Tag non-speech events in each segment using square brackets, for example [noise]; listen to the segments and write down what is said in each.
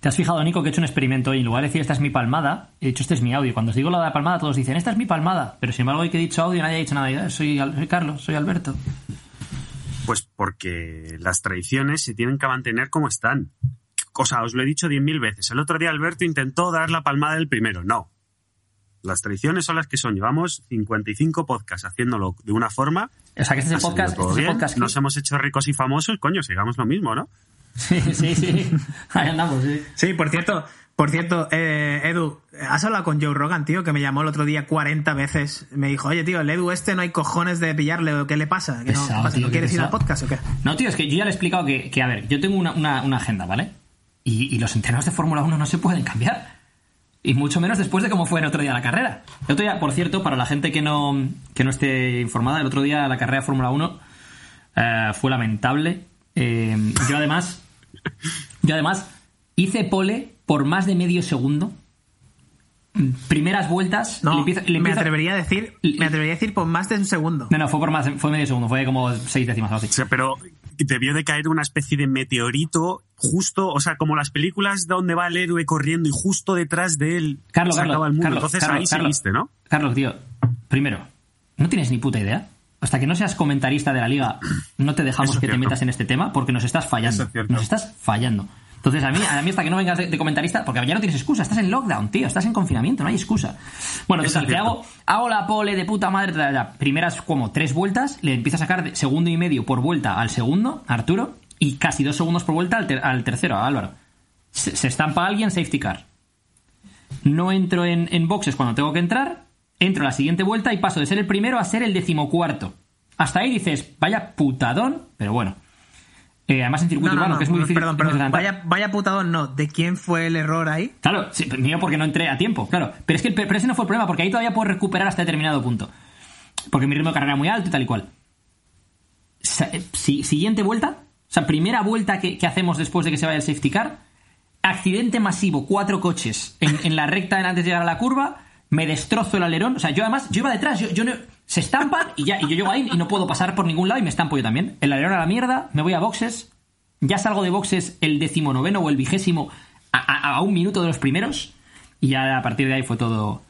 ¿Te has fijado, Nico, que he hecho un experimento y en lugar de decir esta es mi palmada, he dicho este es mi audio. Cuando os digo la de la palmada, todos dicen esta es mi palmada. Pero sin embargo, hoy que he dicho audio, nadie ha dicho nada. "Eh, Soy, Carlos, soy Alberto. Pues porque las tradiciones se tienen que mantener como están. O sea, os lo he dicho diez mil veces. El otro día Alberto intentó dar la palmada del primero. No. Las tradiciones son las que son. Llevamos 55 podcasts haciéndolo de una forma. O sea, que este es el podcast. Este es el bien, podcast Nos hemos hecho ricos y famosos. Coño, sigamos lo mismo, ¿no? Sí, sí, sí. [laughs] Ahí andamos, sí. Sí, por cierto, por cierto, eh, Edu, ¿has hablado con Joe Rogan, tío, que me llamó el otro día 40 veces? Me dijo, oye, tío, el Edu este no hay cojones de pillarle, ¿o qué le pasa? ¿Que no, Pesado, ¿qué pasa? tío, ¿No qué quieres ir al podcast o qué? No, tío, es que yo ya le he explicado que, que, a ver, yo tengo una, una- una agenda, ¿vale? Y, y los entrenos de Fórmula 1 no se pueden cambiar. Y mucho menos después de cómo fue el otro día la carrera. El otro día, por cierto, para la gente que no, que no esté informada, el otro día la carrera de Fórmula 1 eh, fue lamentable. Eh, yo además, [laughs] yo además hice pole por más de medio segundo. Primeras vueltas. No, le empiezo- le me empiezo- atrevería a decir, me atrevería a decir por más de un segundo. No, no, fue por más, fue medio segundo, fue como seis décimas o así. O sea, pero debió de caer una especie de meteorito justo, o sea, como las películas donde va el héroe corriendo y justo detrás de él Carlos, se Carlos, acaba el mundo. Carlos, Entonces Carlos, ahí Carlos. seguiste, ¿no? Carlos, tío, primero, no tienes ni puta idea. Hasta que no seas comentarista de la liga, no te dejamos Eso que te metas en este tema porque nos estás fallando. Es. Nos estás fallando. Entonces, a mí, a mí hasta que no vengas de, de comentarista, porque ya no tienes excusa, estás en lockdown, tío, estás en confinamiento, no hay excusa. Bueno, total, que hago, hago la pole de puta madre, primeras como tres vueltas, le empiezo a sacar de segundo y medio por vuelta al segundo, Arturo, y casi dos segundos por vuelta al, ter- al tercero, a Álvaro. Se, se estampa alguien, safety car no entro en, en boxes cuando tengo que entrar, entro a la siguiente vuelta y paso de ser el primero a ser el decimocuarto. Hasta ahí dices, vaya putadón, pero bueno. Eh, además en circuito No, no, urbano, no, que es muy difícil. perdón, perdón. Vaya, vaya putadón, no. ¿De quién fue el error ahí? Claro, sí, mío porque no entré a tiempo, claro. Pero es que el- pero ese no fue el problema, porque ahí todavía puedo recuperar hasta determinado punto. Porque mi ritmo de carrera era muy alto y tal y cual. Eh, si- siguiente vuelta, o sea, primera vuelta que, que hacemos después de que se vaya el safety car, accidente masivo, cuatro coches en, en la recta antes de llegar a la curva, me destrozo el alerón, o sea, yo además, yo iba detrás, yo, yo no- se estampan y ya, y yo llego ahí y no puedo pasar por ningún lado y me estampo yo también. El alerón a la mierda, me voy a boxes, ya salgo de boxes el decimonoveno o el vigésimo a, a- a un minuto de los primeros y ya a partir de ahí fue todo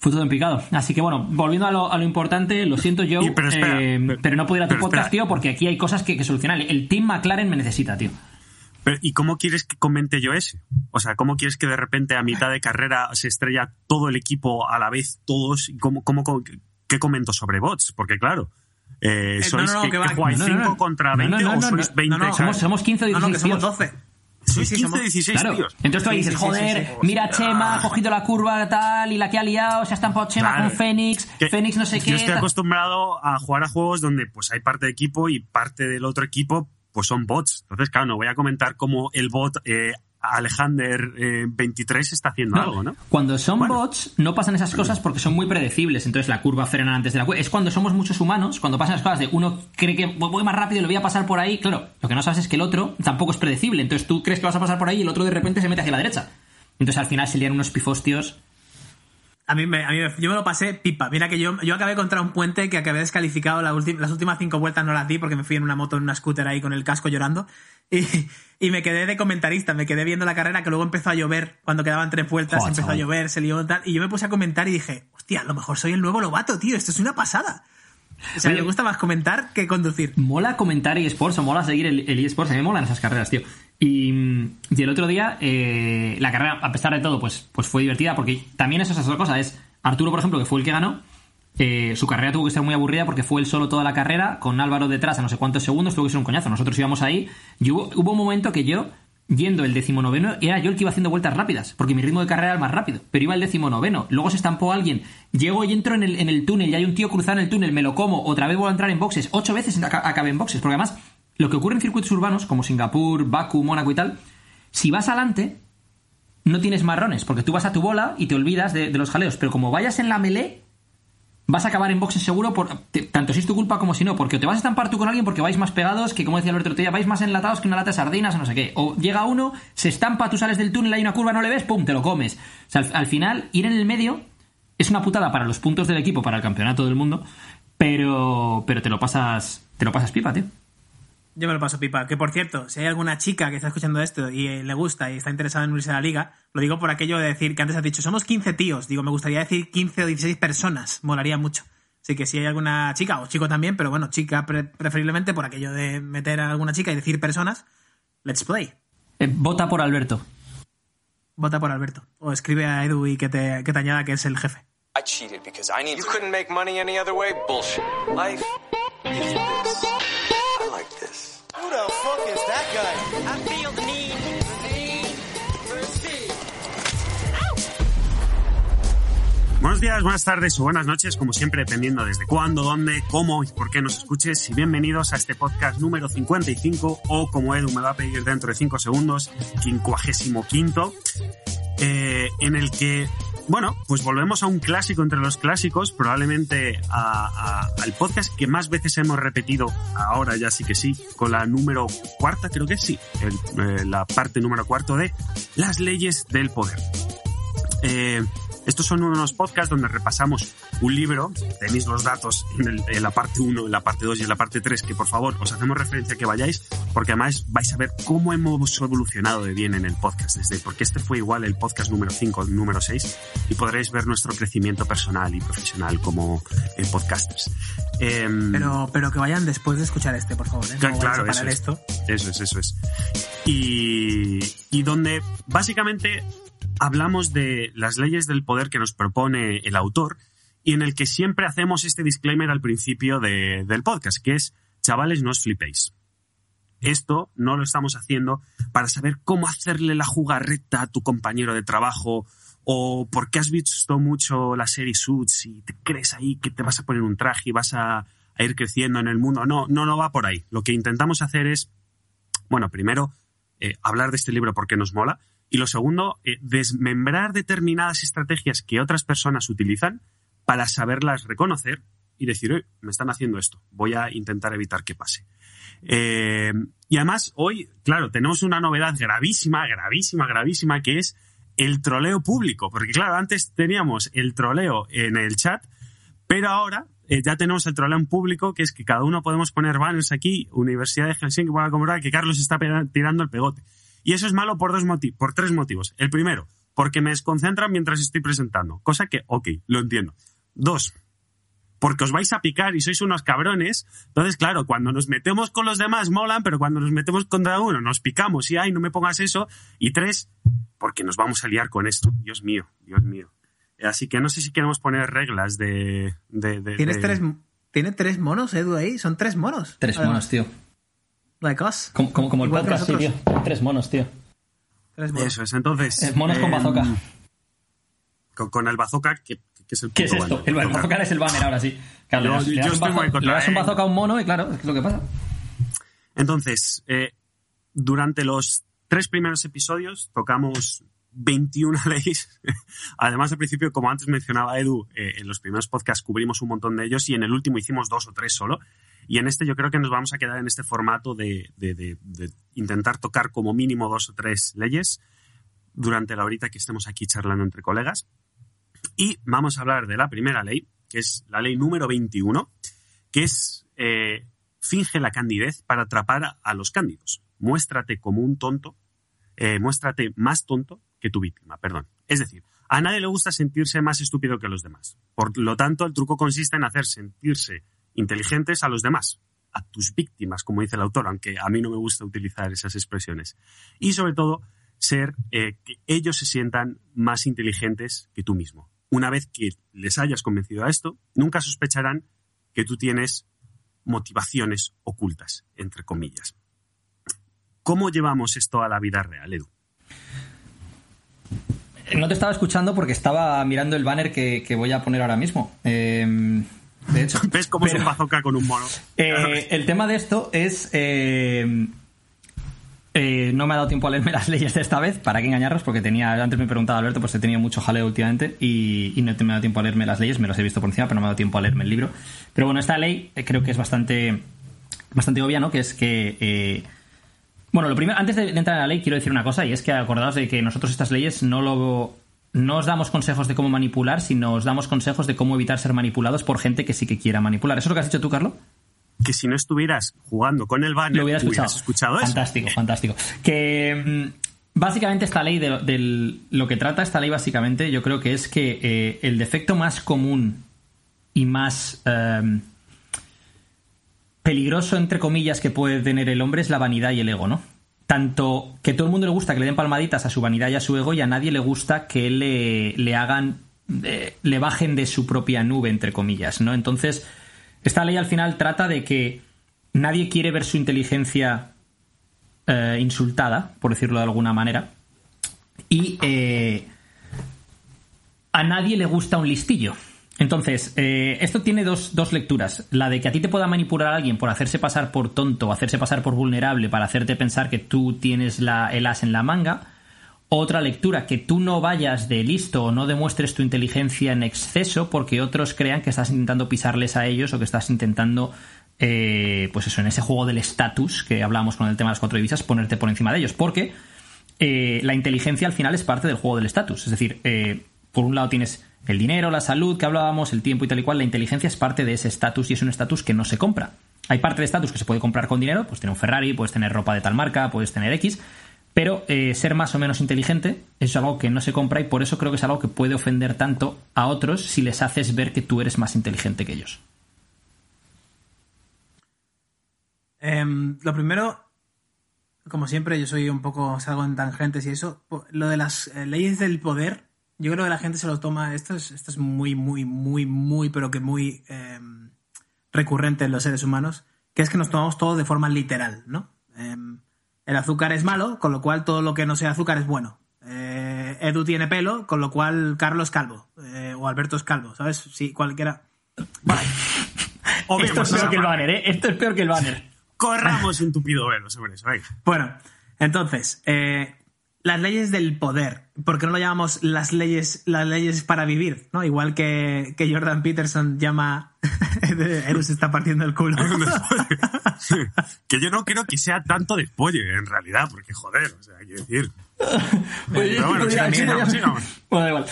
fue todo en picado. Así que bueno, volviendo a lo, a lo importante, lo siento yo, Y, pero espera, eh, pero- pero no puedo ir a tu podcast, espera. tío, porque aquí hay cosas que, que solucionar. El Team McLaren me necesita, tío. Pero, ¿Y cómo quieres que comente yo ese? O sea, ¿cómo quieres que de repente a mitad de carrera se estrella todo el equipo a la vez, todos? ¿Y ¿Cómo, cómo, cómo- qué comento sobre bots? Porque claro, eh, Eh, ¿sois no, no, que, que que jugáis no, no, 5 no. contra No, no, 20 no, o no, sois no, 20? no, no, Somos, somos 15 o No, 16 no, que somos tíos. 12. Sois Sí, 15 somos- 16 Claro. tíos. Entonces tú ahí dices, sí, sí, joder, sí, sí. mira Chema, ha cogido la curva tal, y la que ha liado, se ha estampado Chema Claro. con Fénix, Que- Fénix no sé yo qué. estoy tal. acostumbrado a jugar a juegos donde pues hay parte de equipo y parte del otro equipo pues son bots. Entonces, claro, no voy a comentar cómo el bot eh, Alexander eh, 23 está haciendo No, algo, ¿no? Cuando son Bueno. bots, no pasan esas cosas porque son muy predecibles. Entonces la curva frena antes de la curva. Es cuando somos muchos humanos, cuando pasan las cosas de uno cree que voy más rápido y lo voy a pasar por ahí. Claro, lo que no sabes es que el otro tampoco es predecible. Entonces tú crees que vas a pasar por ahí y el otro de repente se mete hacia la derecha. Entonces al final se unos pifostios. A mí, me, a mí me- yo me lo pasé pipa. Mira que yo, yo acabé contra un puente que acabé descalificado. la ulti- las últimas cinco vueltas no las di porque me fui en una moto, en una scooter ahí con el casco llorando. [laughs] Y, y me quedé de comentarista, me quedé viendo la carrera que luego empezó a llover. Cuando quedaban tres vueltas Joder, empezó chaval. a llover, se lió tal. Y yo me puse a comentar y dije, hostia, a lo mejor soy el nuevo Lobato, tío. Esto es una pasada. O sea, Oye. me gusta más comentar que conducir. Mola comentar eSports o mola seguir el, el eSports. A mí me molan esas carreras, tío. Y, el otro día, eh, la carrera, a pesar de todo, pues, pues fue divertida porque también eso es otra cosa. Es Arturo, por ejemplo, que fue el que ganó. eh, su carrera tuvo que ser muy aburrida porque fue él solo toda la carrera, con Álvaro detrás a no sé cuántos segundos, tuvo que ser un coñazo. Nosotros íbamos ahí y hubo, hubo un momento que yo, yendo el decimonoveno, era yo el que iba haciendo vueltas rápidas, porque mi ritmo de carrera era el más rápido, pero iba el decimonoveno. Luego se estampó alguien, llego y entro en el, en el túnel y hay un tío cruzado en el túnel, me lo como, otra vez vuelvo a entrar en boxes, ocho veces aca- acabé en boxes, porque además lo que ocurre en circuitos urbanos, como Singapur, Baku, Mónaco y tal, si vas adelante, no tienes marrones, porque tú vas a tu bola y te olvidas de, los jaleos, pero como vayas en la melee, vas a acabar en boxes seguro, tanto si es tu culpa como si no, porque te vas a estampar tú con alguien porque vais más pegados, que como decía Alberto día, vais más enlatados que una lata de sardinas o no sé qué. O llega uno, se estampa, tú sales del túnel, hay una curva, no le ves, pum, te lo comes. O sea, al, al final, ir en el medio es una putada para los puntos del equipo, para el campeonato del mundo, pero, pero te lo pasas, te lo pasas pipa, tío. Yo me lo paso pipa. Que por cierto, si hay alguna chica que está escuchando esto y eh, le gusta y está interesada en unirse a la liga, lo digo por aquello de decir que antes has dicho, somos 15 tíos. Digo, me gustaría decir 15 o 16 personas. Molaría mucho. Así que si hay alguna chica, o chico también, pero bueno, chica pre- preferiblemente por aquello de meter a alguna chica y decir personas, let's play. Eh, vota por Alberto. Vota por Alberto. O escribe a Edu y que te, que te añada que es el jefe. I cheated because I need. You couldn't make money any other way. Bullshit. Life is this. [laughs] Who the fuck is that guy? I feel the need, the. Buenos días, buenas tardes o buenas noches, como siempre, dependiendo desde cuándo, dónde, cómo y por qué nos escuches. Y bienvenidos a este podcast número 55, o como Edu me va a pedir dentro de 5 segundos, 55, eh, en el que, bueno, pues volvemos a un clásico entre los clásicos, probablemente a- al podcast que más veces hemos repetido, ahora ya sí que sí, con la número cuarta, creo que sí, el- eh, la parte número cuarto de las leyes del poder. Eh, estos son unos podcasts donde repasamos un libro, tenéis los datos en, el- en la parte 1, en la parte 2 y en la parte 3, que por favor os hacemos referencia que vayáis, porque además vais a ver cómo hemos evolucionado de bien en el podcast, desde porque este fue igual el podcast número 5, el número 6, y podréis ver nuestro crecimiento personal y profesional como eh, podcasters. Em, Pero, pero que vayan después de escuchar este, por favor. ¿eh? No Claro, eso es. esto. Eso es, eso es. Y, y donde básicamente hablamos de las leyes del poder que nos propone el autor y en el que siempre hacemos este disclaimer al principio de- del podcast, que es, chavales, no os flipéis. Esto no lo estamos haciendo para saber cómo hacerle la jugarreta a tu compañero de trabajo o porque has visto mucho la serie Suits y te crees ahí que te vas a poner un traje y vas a, a ir creciendo en el mundo. No, no, no va por ahí. Lo que intentamos hacer es, bueno, primero, eh, hablar de este libro porque nos mola y lo segundo, eh, desmembrar determinadas estrategias que otras personas utilizan para saberlas reconocer y decir, "Oye, me están haciendo esto, voy a intentar evitar que pase. Eh, y además, hoy, claro, tenemos una novedad gravísima, gravísima, gravísima, que es el troleo público. Porque, claro, antes teníamos el troleo en el chat, pero ahora eh, ya tenemos el troleo en público, que es que cada uno podemos poner banners aquí, Universidad de Helsinki, para comprobar que Carlos está tirando el pegote. Y eso es malo por, dos moti- por tres motivos. El primero, porque me desconcentra mientras estoy presentando, cosa que, ok, lo entiendo. Dos, porque os vais a picar y sois unos cabrones. Entonces, claro, cuando nos metemos con los demás molan, pero cuando nos metemos contra uno nos picamos y, ay, no me pongas eso. Y tres, porque nos vamos a liar con esto. Dios mío, Dios mío. Así que no sé si queremos poner reglas de... de, de- ¿Tienes de- tres, ¿Tiene tres monos, Edu, ahí? Son tres monos. Tres Además, monos, tío. Like us. Como, como, como el podcast, sí, tío. Tres monos, tío. Tres monos. Eso es, entonces... Eh, monos con em, bazooka. Con, con el bazooka, que, que es el ¿Qué es esto? banner. El bazooka es el banner ahora sí. Claro, Yo- le das, le yo das un, estoy muy bazo- contra le das un él. bazooka a un mono y claro, es lo que pasa. Entonces, eh, durante los tres primeros episodios tocamos 21 [laughs] leyes. Además, al principio, como antes mencionaba Edu, eh, en los primeros podcasts cubrimos un montón de ellos y en el último hicimos dos o tres solo. Y en este yo creo que nos vamos a quedar en este formato de, intentar tocar como mínimo dos o tres leyes durante la horita que estemos aquí charlando entre colegas. Y vamos a hablar de la primera ley, que es la ley número 21, que es eh, finge la candidez para atrapar a, a los cándidos. Muéstrate como un tonto, eh, muéstrate más tonto que tu víctima, perdón. Es decir, a nadie le gusta sentirse más estúpido que los demás. Por lo tanto, el truco consiste en hacer sentirse inteligentes a los demás, a tus víctimas, como dice el autor, aunque a mí no me gusta utilizar esas expresiones. Y sobre todo, ser eh, que ellos se sientan más inteligentes que tú mismo. Una vez que les hayas convencido a esto, nunca sospecharán que tú tienes motivaciones ocultas, entre comillas. ¿Cómo llevamos esto a la vida real, Edu? No te estaba escuchando porque estaba mirando el banner que, voy a poner ahora mismo. Eh, de hecho, [laughs] ¿Ves cómo es pero, un bazooka con un mono? eh, el tema de esto es. eh, eh, no me ha dado tiempo a leerme [laughs] las leyes de esta vez, para qué engañaros, porque tenía, antes me preguntaba Alberto, pues he tenido mucho jaleo últimamente y, y no me ha dado tiempo a leerme las leyes, me las he visto por encima, pero no me ha dado tiempo a leerme el libro. Pero bueno, esta ley creo que es bastante, bastante obvia, ¿no? Que es que bueno, lo primero, antes de entrar en la ley, quiero decir una cosa, y es que acordaos de que nosotros estas leyes no lo. No os damos consejos de cómo manipular, sino os damos consejos de cómo evitar ser manipulados por gente que sí que quiera manipular. ¿Eso es lo que has dicho tú, Carlos? que si no estuvieras jugando con el banner, Lo hubieras escuchado. hubieras escuchado eso. Fantástico, fantástico. Que mm, básicamente esta ley, de, lo que trata esta ley básicamente, yo creo que es que eh, el defecto más común y más eh, peligroso, entre comillas, que puede tener el hombre es la vanidad y el ego, ¿no? Tanto que todo el mundo le gusta que le den palmaditas a su vanidad y a su ego y a nadie le gusta que le, le hagan, eh, le bajen de su propia nube, entre comillas, ¿no? Entonces, esta ley al final trata de que nadie quiere ver su inteligencia eh, insultada, por decirlo de alguna manera, y eh, a nadie le gusta un listillo. Entonces, eh, esto tiene dos, dos lecturas. La de que a ti te pueda manipular a alguien por hacerse pasar por tonto hacerse pasar por vulnerable para hacerte pensar que tú tienes el as en la manga. Otra lectura, que tú no vayas de listo o no demuestres tu inteligencia en exceso porque otros crean que estás intentando pisarles a ellos o que estás intentando, eh, pues eso, en ese juego del estatus que hablábamos con el tema de las cuatro divisas, ponerte por encima de ellos. Porque eh, la inteligencia al final es parte del juego del estatus. Es decir, eh, por un lado tienes el dinero, la salud que hablábamos, el tiempo y tal y cual. La inteligencia es parte de ese estatus y es un estatus que no se compra. Hay parte de estatus que se puede comprar con dinero, pues tener un Ferrari, puedes tener ropa de tal marca, puedes tener X, pero eh, ser más o menos inteligente es algo que no se compra y por eso creo que es algo que puede ofender tanto a otros si les haces ver que tú eres más inteligente que ellos. Em, lo primero, como siempre, yo soy un poco, salgo en tangentes y eso. Lo de las eh, leyes del poder, yo creo que la gente se lo toma. Esto es, esto es muy, muy, muy, muy, pero que muy em, recurrente en los seres humanos, que es que nos tomamos todo de forma literal, ¿no? Em, el azúcar es malo, con lo cual todo lo que no sea azúcar es bueno. Eh, Edu tiene pelo, con lo cual Carlos es calvo. Eh, o Alberto es calvo, ¿sabes? Sí, cualquiera. [laughs] O Esto es peor que el banner, ¿eh? Esto es peor que el banner. Corramos [laughs] un tupido velo sobre eso. venga. Bueno, entonces, eh, las leyes del poder. ¿Por qué no lo llamamos las leyes, las leyes para vivir? ¿no? Igual que, que Jordan Peterson llama. [laughs] Se está partiendo el culo. [laughs] [laughs] que yo no creo que sea tanto de spoiler, en realidad, porque joder, o sea, hay que decir. Pero bueno, sigamos. Bueno, da igual.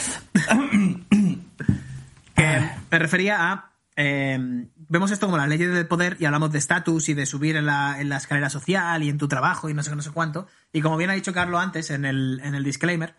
que me refería a. eh, vemos esto como las leyes del poder y hablamos de estatus y de subir en la, en la escalera social y en tu trabajo y no sé qué, no sé cuánto. Y como bien ha dicho Carlos antes en el, en el disclaimer,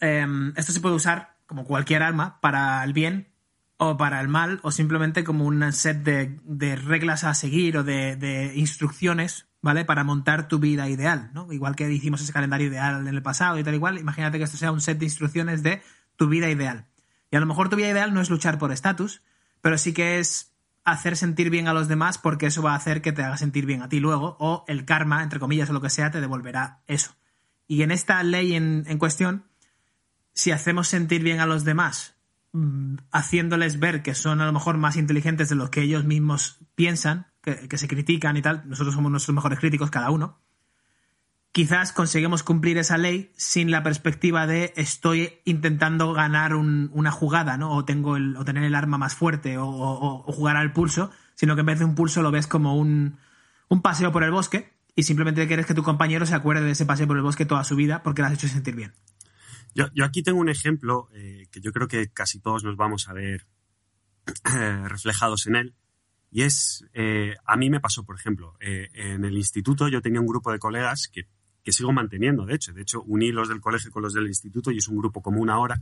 eh, esto se puede usar como cualquier arma para el bien o para el mal o simplemente como un set de, de reglas a seguir o de, de instrucciones, ¿vale? Para montar tu vida ideal, ¿no? Igual que hicimos ese calendario ideal en el pasado y tal igual, imagínate que esto sea un set de instrucciones de tu vida ideal. Y a lo mejor tu vida ideal no es luchar por estatus, pero sí que es hacer sentir bien a los demás porque eso va a hacer que te haga sentir bien a ti luego, o el karma, entre comillas, o lo que sea, te devolverá eso. Y en esta ley en, en cuestión, si hacemos sentir bien a los demás, mm, haciéndoles ver que son a lo mejor más inteligentes de lo que ellos mismos piensan, que se critican y tal, nosotros somos nuestros mejores críticos cada uno, quizás conseguimos cumplir esa ley sin la perspectiva de estoy intentando ganar un- una jugada, ¿no? O tengo o tener el arma más fuerte o, jugar al pulso, sino que en vez de un pulso lo ves como un, paseo por el bosque y simplemente quieres que tu compañero se acuerde de ese paseo por el bosque toda su vida porque le has hecho sentir bien. Yo, aquí tengo un ejemplo eh, que yo creo que casi todos nos vamos a ver eh, reflejados en él. Y es, eh, a mí me pasó, por ejemplo, en el instituto yo tenía un grupo de colegas que, que sigo manteniendo, de hecho. De hecho, uní los del colegio con los del instituto y es un grupo común ahora.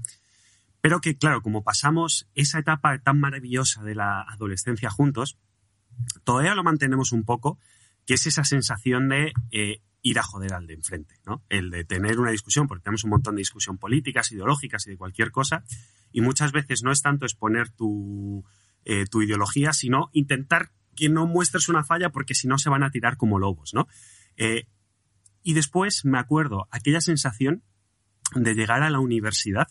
Pero que, claro, como pasamos esa etapa tan maravillosa de la adolescencia juntos, todavía lo mantenemos un poco, que es esa sensación de eh, ir a joder al de enfrente, ¿no? El de tener una discusión, porque tenemos un montón de discusión políticas, ideológicas y de cualquier cosa, y muchas veces no es tanto exponer tu, eh, tu ideología, sino intentar que no muestres una falla porque si no se van a tirar como lobos, ¿no? Eh, y después me acuerdo aquella sensación de llegar a la universidad,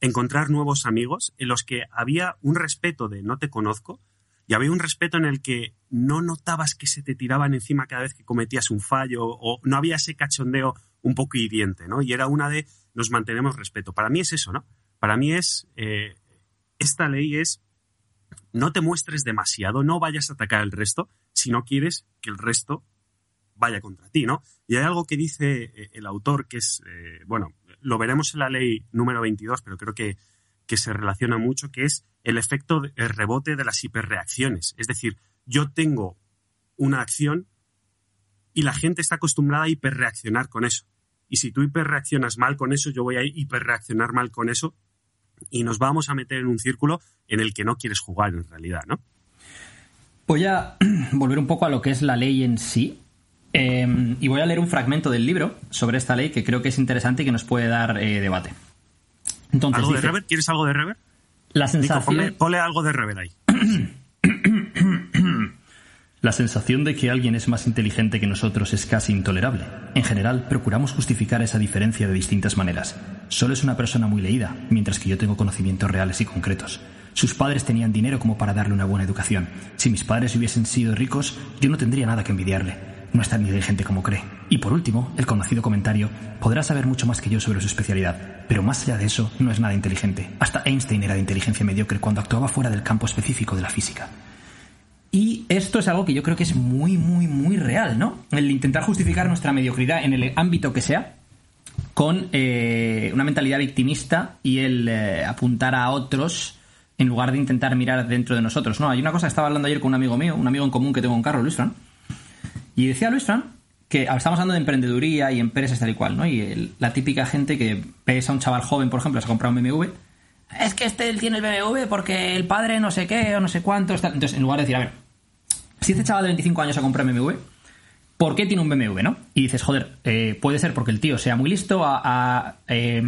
encontrar nuevos amigos en los que había un respeto de no te conozco, y había un respeto en el que no notabas que se te tiraban encima cada vez que cometías un fallo o no había ese cachondeo un poco hiriente, ¿no? Y era una de nos mantenemos respeto. Para mí es eso, ¿no? Para mí es eh, esta ley es no te muestres demasiado, no vayas a atacar al resto si no quieres que el resto vaya contra ti, ¿no? Y hay algo que dice eh, el autor que es, eh, bueno, lo veremos en la ley número 22, pero creo que, que se relaciona mucho, que es el efecto el rebote de las hiperreacciones. Es decir, yo tengo una acción y la gente está acostumbrada a hiperreaccionar con eso. Y si tú hiperreaccionas mal con eso, yo voy a hiperreaccionar mal con eso y nos vamos a meter en un círculo en el que no quieres jugar en realidad, ¿no? Voy a [clears throat] volver un poco a lo que es la ley en sí. Eh, y voy a leer un fragmento del libro sobre esta ley que creo que es interesante y que nos puede dar eh, debate. Entonces, ¿Algo de rever? ¿Quieres algo de rever? la Nico, sensación... ponle, ponle algo de rever ahí. [coughs] La sensación de que alguien es más inteligente que nosotros es casi intolerable. En general, procuramos justificar esa diferencia de distintas maneras. Solo es una persona muy leída, mientras que yo tengo conocimientos reales y concretos. Sus padres tenían dinero como para darle una buena educación. Si mis padres hubiesen sido ricos, yo no tendría nada que envidiarle. No es tan inteligente como cree. Y por último, el conocido comentario, podrá saber mucho más que yo sobre su especialidad, pero más allá de eso, no es nada inteligente. Hasta Einstein era de inteligencia mediocre cuando actuaba fuera del campo específico de la física. Y esto es algo que yo creo que es muy, muy, muy real, ¿no? El intentar justificar nuestra mediocridad en el ámbito que sea con eh, una mentalidad victimista y el eh, apuntar a otros en lugar de intentar mirar dentro de nosotros, ¿no? Hay una cosa que estaba hablando ayer con un amigo mío, un amigo en común que tengo en carro, Luis Fran, y decía Luis Fran que ah, estamos hablando de emprendeduría y empresas tal y cual, ¿no? Y la típica gente que ves a un chaval joven, por ejemplo, se ha comprado un BMW, es que este tiene el BMW porque el padre no sé qué o no sé cuánto. está-". Entonces, en lugar de decir, a ver, si este chaval de 25 años ha comprado un BMW, ¿por qué tiene un BMW, no? Y dices, joder, eh, puede ser porque el tío sea muy listo, ha, eh,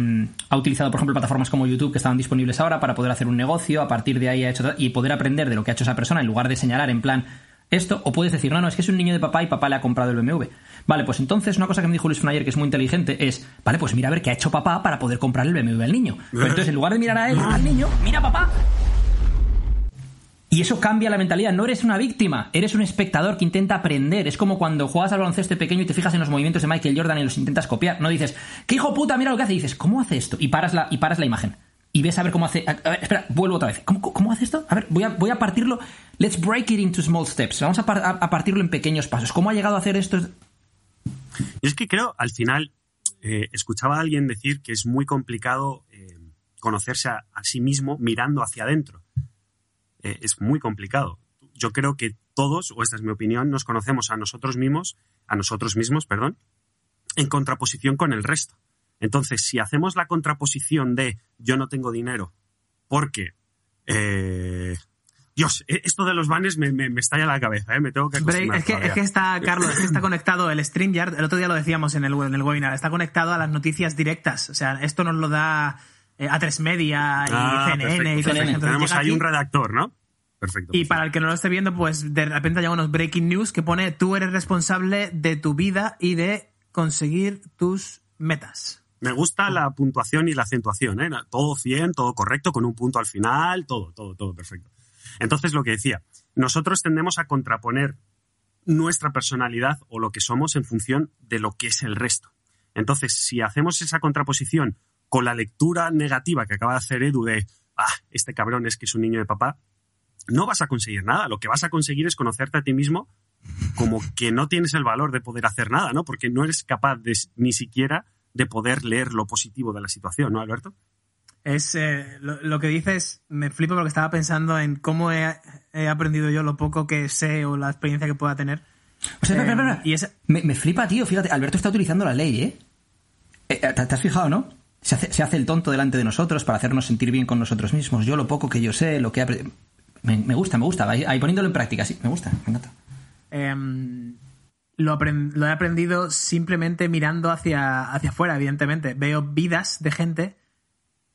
ha utilizado, por ejemplo, plataformas como YouTube que estaban disponibles ahora para poder hacer un negocio, a partir de ahí ha hecho y poder aprender de lo que ha hecho esa persona en lugar de señalar en plan esto, o puedes decir, no, no, es que es un niño de papá y papá le ha comprado el BMW. Vale, pues entonces una cosa que me dijo Luis Fran ayer que es muy inteligente es, vale, pues mira a ver qué ha hecho papá para poder comprar el BMW al niño. [laughs] Pero entonces en lugar de mirar a él, al niño, mira a papá y eso cambia la mentalidad. No eres una víctima, eres un espectador que intenta aprender. Es como cuando juegas al baloncesto pequeño y te fijas en los movimientos de Michael Jordan y los intentas copiar. No dices, ¿qué hijo puta? Mira lo que hace. Y dices, ¿cómo hace esto? Y paras la, y paras la imagen. Y ves a ver cómo hace. A, ver, espera, vuelvo otra vez. ¿Cómo, cómo hace esto? A ver, voy a, voy a partirlo. Let's break it into small steps. Vamos a, a- partirlo en pequeños pasos. ¿Cómo ha llegado a hacer esto? Es que creo, al final, eh, escuchaba a alguien decir que es muy complicado eh, conocerse a, a sí mismo mirando hacia adentro. Eh, es muy complicado. Yo creo que todos, o esta es mi opinión, nos conocemos a nosotros mismos, a nosotros mismos, perdón, en contraposición con el resto. Entonces, si hacemos la contraposición de yo no tengo dinero porque eh, Dios, e- esto de los banners me, me, me estalla la cabeza, ¿eh? me tengo que acostumbrar es, que, es que está, Carlos, es que está conectado el StreamYard, el otro día lo decíamos en el, en el webinar, está conectado a las noticias directas. O sea, esto nos lo da eh, A3 Media y Ah, CNN perfecto, y perfecto. así. Entonces Tenemos ahí un redactor, ¿no? Perfecto. Y perfecto. para el que no lo esté viendo, pues de repente hay unos breaking news que pone tú eres responsable de tu vida y de conseguir tus metas. Me gusta la puntuación y la acentuación, ¿eh? Todo 100, todo correcto, con un punto al final, todo, todo, todo perfecto. Entonces, lo que decía, nosotros tendemos a contraponer nuestra personalidad o lo que somos en función de lo que es el resto. Entonces, si hacemos esa contraposición con la lectura negativa que acaba de hacer Edu de, ah, este cabrón es que es un niño de papá, no vas a conseguir nada. Lo que vas a conseguir es conocerte a ti mismo como que no tienes el valor de poder hacer nada, ¿no? Porque no eres capaz de ni siquiera de poder leer lo positivo de la situación, ¿no, Alberto? Es eh, lo, lo que dices, me flipo porque estaba pensando en cómo he, he aprendido yo lo poco que sé o la experiencia que pueda tener. O sea, espera, Eh, espera, espera. y esa- me, me flipa, tío. Fíjate, Alberto está utilizando la ley, ¿eh? Eh, ¿Te, te has fijado, no? Se hace, se hace el tonto delante de nosotros para hacernos sentir bien con nosotros mismos. Yo lo poco que yo sé, lo que he aprendido... Me, me gusta, me gusta. Ahí, ahí poniéndolo en práctica, sí. Me gusta, me encanta. Lo, he aprendido simplemente mirando hacia, hacia afuera, evidentemente. Veo vidas de gente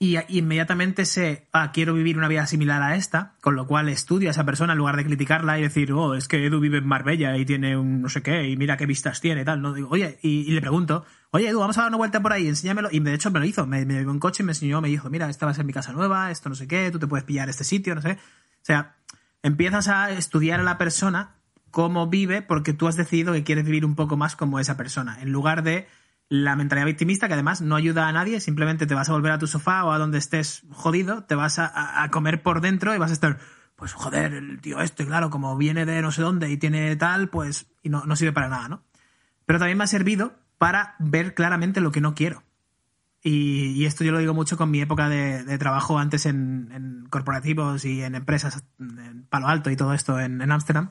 y, inmediatamente sé, ah, quiero vivir una vida similar a esta, con lo cual estudio a esa persona en lugar de criticarla y decir, oh, es que Edu vive en Marbella y tiene un no sé qué, y mira qué vistas tiene tal. No digo, oye, y, y le pregunto, oye, Edu, vamos a dar una vuelta por ahí, enséñamelo. Y de hecho me lo hizo, me, me llevó un coche y me enseñó, me dijo, mira, esta va a ser mi casa nueva, esto no sé qué, tú te puedes pillar este sitio, no sé. O sea, empiezas a estudiar a la persona cómo vive porque tú has decidido que quieres vivir un poco más como esa persona, en lugar de la mentalidad victimista que además no ayuda a nadie, simplemente te vas a volver a tu sofá o a donde estés jodido, te vas a, comer por dentro y vas a estar, pues joder, el tío este, claro, como viene de no sé dónde y tiene tal, pues y no, no sirve para nada, ¿no? Pero también me ha servido para ver claramente lo que no quiero. Y, y esto yo lo digo mucho con mi época de, trabajo antes en, en corporativos y en empresas, en Palo Alto y todo esto en Ámsterdam,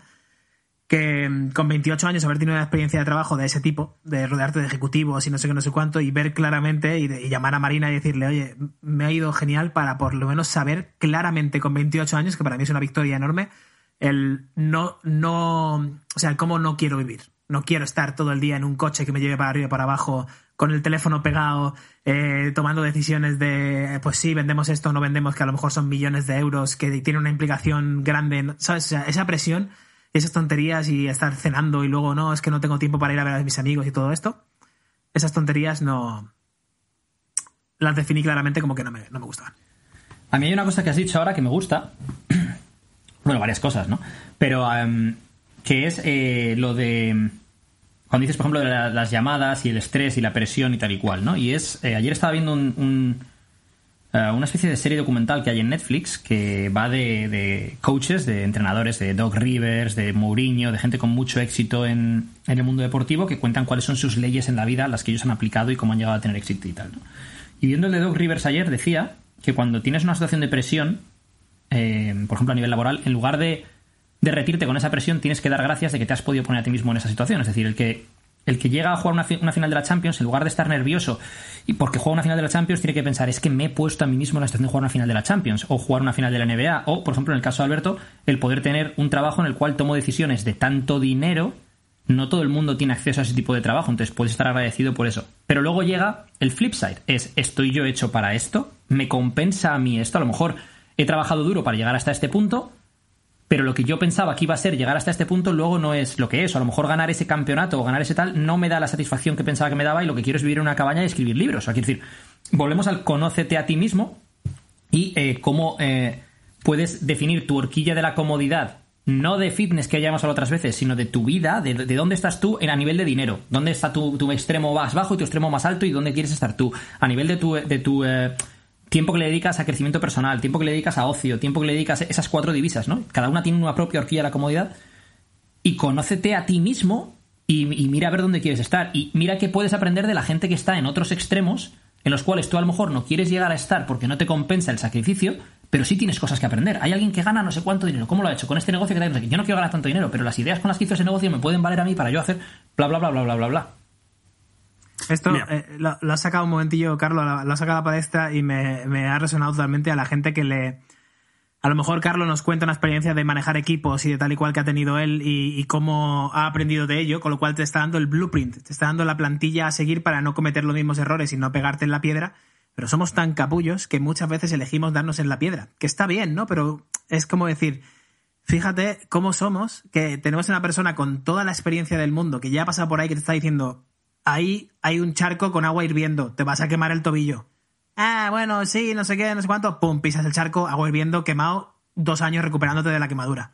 que mm, con 28 años haber tenido una experiencia de trabajo de ese tipo, de rodearte de ejecutivos y no sé qué, no sé cuánto, y ver claramente y, llamar a Marina y decirle, oye, me ha ido genial para por lo menos saber claramente con 28 años, que para mí es una victoria enorme, el no, no, o sea, cómo no quiero vivir. No quiero estar todo el día en un coche que me lleve para arriba y para abajo, con el teléfono pegado, eh, tomando decisiones de, pues sí, vendemos esto no vendemos, que a lo mejor son millones de euros, que tiene una implicación grande. ¿sabes? O sea, esa presión, esas tonterías y estar cenando y luego no, es que no tengo tiempo para ir a ver a mis amigos y todo esto, esas tonterías no. Las definí claramente como que no me, no me gustaban. A mí hay una cosa que has dicho ahora que me gusta. [clears throat] bueno, varias cosas, ¿no? Pero em, que es eh, lo de... Cuando dices, por ejemplo, de la- las llamadas y el estrés y la presión y tal y cual, ¿no? Y es... eh, ayer estaba viendo un... una especie de serie documental que hay en Netflix que va de, de coaches, de entrenadores, de Doc Rivers, de Mourinho, de gente con mucho éxito en, en el mundo deportivo que cuentan cuáles son sus leyes en la vida, las que ellos han aplicado y cómo han llegado a tener éxito y tal. Y viendo el de Doc Rivers ayer decía que cuando tienes una situación de presión, eh, por ejemplo a nivel laboral, en lugar de derretirte con esa presión, tienes que dar gracias de que te has podido poner a ti mismo en esa situación. Es decir, el que, el que llega a jugar una, una final de la Champions, en lugar de estar nervioso y porque juega una final de la Champions, tiene que pensar, es que me he puesto a mí mismo en la situación de jugar una final de la Champions o jugar una final de la NBA. O, por ejemplo, en el caso de Alberto, el poder tener un trabajo en el cual tomo decisiones de tanto dinero no todo el mundo tiene acceso a ese tipo de trabajo, entonces puedes estar agradecido por eso. Pero luego llega el flip side, es ¿estoy yo hecho para esto? ¿Me compensa a mí esto? A lo mejor he trabajado duro para llegar hasta este punto, pero lo que yo pensaba que iba a ser llegar hasta este punto luego no es lo que es. O a lo mejor ganar ese campeonato o ganar ese tal no me da la satisfacción que pensaba que me daba y lo que quiero es vivir en una cabaña y escribir libros. O sea, quiero decir, volvemos al conócete a ti mismo y eh, cómo eh, puedes definir tu horquilla de la comodidad, no de fitness que ya hemos hablado otras veces, sino de tu vida, de, de dónde estás tú en, a nivel de dinero, dónde está tu, tu extremo más bajo y tu extremo más alto y dónde quieres estar tú, a nivel de tu, de tu eh, tiempo que le dedicas a crecimiento personal, tiempo que le dedicas a ocio, tiempo que le dedicas a esas cuatro divisas, ¿no? Cada una tiene una propia horquilla de la comodidad y conócete a ti mismo y, mira a ver dónde quieres estar. Y mira qué puedes aprender de la gente que está en otros extremos, en los cuales tú a lo mejor no quieres llegar a estar porque no te compensa el sacrificio, pero sí tienes cosas que aprender. Hay alguien que gana no sé cuánto dinero. ¿Cómo lo ha hecho? Con este negocio que sé qué. Yo no quiero ganar tanto dinero, pero las ideas con las que hizo ese negocio me pueden valer a mí para yo hacer bla, bla, bla, bla, bla, bla, bla. Esto eh, lo, lo ha sacado un momentillo, Carlos, lo, ha sacado a la palestra y me, me ha resonado totalmente a la gente que le... A lo mejor Carlos nos cuenta una experiencia de manejar equipos y de tal y cual que ha tenido él y, y cómo ha aprendido de ello, con lo cual te está dando el blueprint, te está dando la plantilla a seguir para no cometer los mismos errores y no pegarte en la piedra. Pero somos tan capullos que muchas veces elegimos darnos en la piedra. Que está bien, ¿no? Pero es como decir, fíjate cómo somos, que tenemos una persona con toda la experiencia del mundo, que ya ha pasado por ahí, que te está diciendo, ahí hay un charco con agua hirviendo, te vas a quemar el tobillo. Ah, bueno, sí, no sé qué, no sé cuánto, pum, pisas el charco, agua hirviendo, quemado, dos años recuperándote de la quemadura.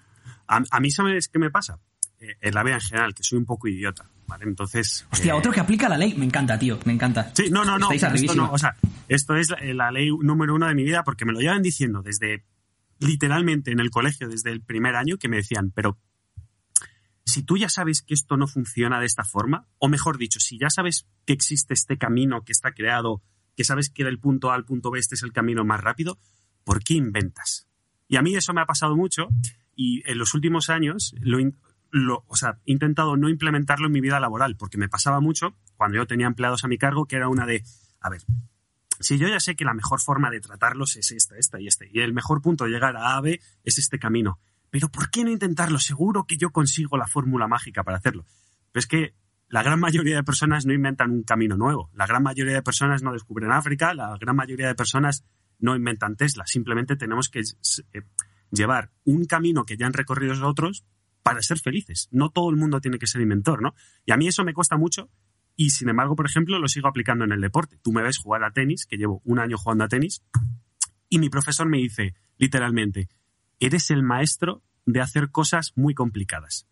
A, a mí, ¿sabes qué me pasa? Eh, en la vida en general, que soy un poco idiota, ¿vale? Entonces... Hostia, eh, otro que aplica la ley. Me encanta, tío. Me encanta. Sí, no, no, no. Estáis Esto, no o sea, esto es la, la ley número uno de mi vida porque me lo llevan diciendo desde literalmente en el colegio, desde el primer año, que me decían, pero si tú ya sabes que esto no funciona de esta forma, o mejor dicho, si ya sabes que existe este camino que está creado, que sabes que del punto A al punto B este es el camino más rápido, ¿por qué inventas? Y a mí eso me ha pasado mucho y en los últimos años lo, lo- o sea, he intentado no implementarlo en mi vida laboral, porque me pasaba mucho cuando yo tenía empleados a mi cargo, que era una de, a ver, si yo ya sé que la mejor forma de tratarlos es esta, esta y este, y el mejor punto de llegar a A, B es este camino, pero ¿por qué no intentarlo? Seguro que yo consigo la fórmula mágica para hacerlo. Pero es que la gran mayoría de personas no inventan un camino nuevo, la gran mayoría de personas no descubren África, la gran mayoría de personas no inventan Tesla, simplemente tenemos que eh, llevar un camino que ya han recorrido los otros para ser felices. No todo el mundo tiene que ser inventor, ¿no? Y a mí eso me cuesta mucho y sin embargo, por ejemplo, lo sigo aplicando en el deporte. Tú me ves jugar a tenis, que llevo un año jugando a tenis, y mi profesor me dice, literalmente, eres el maestro de hacer cosas muy complicadas.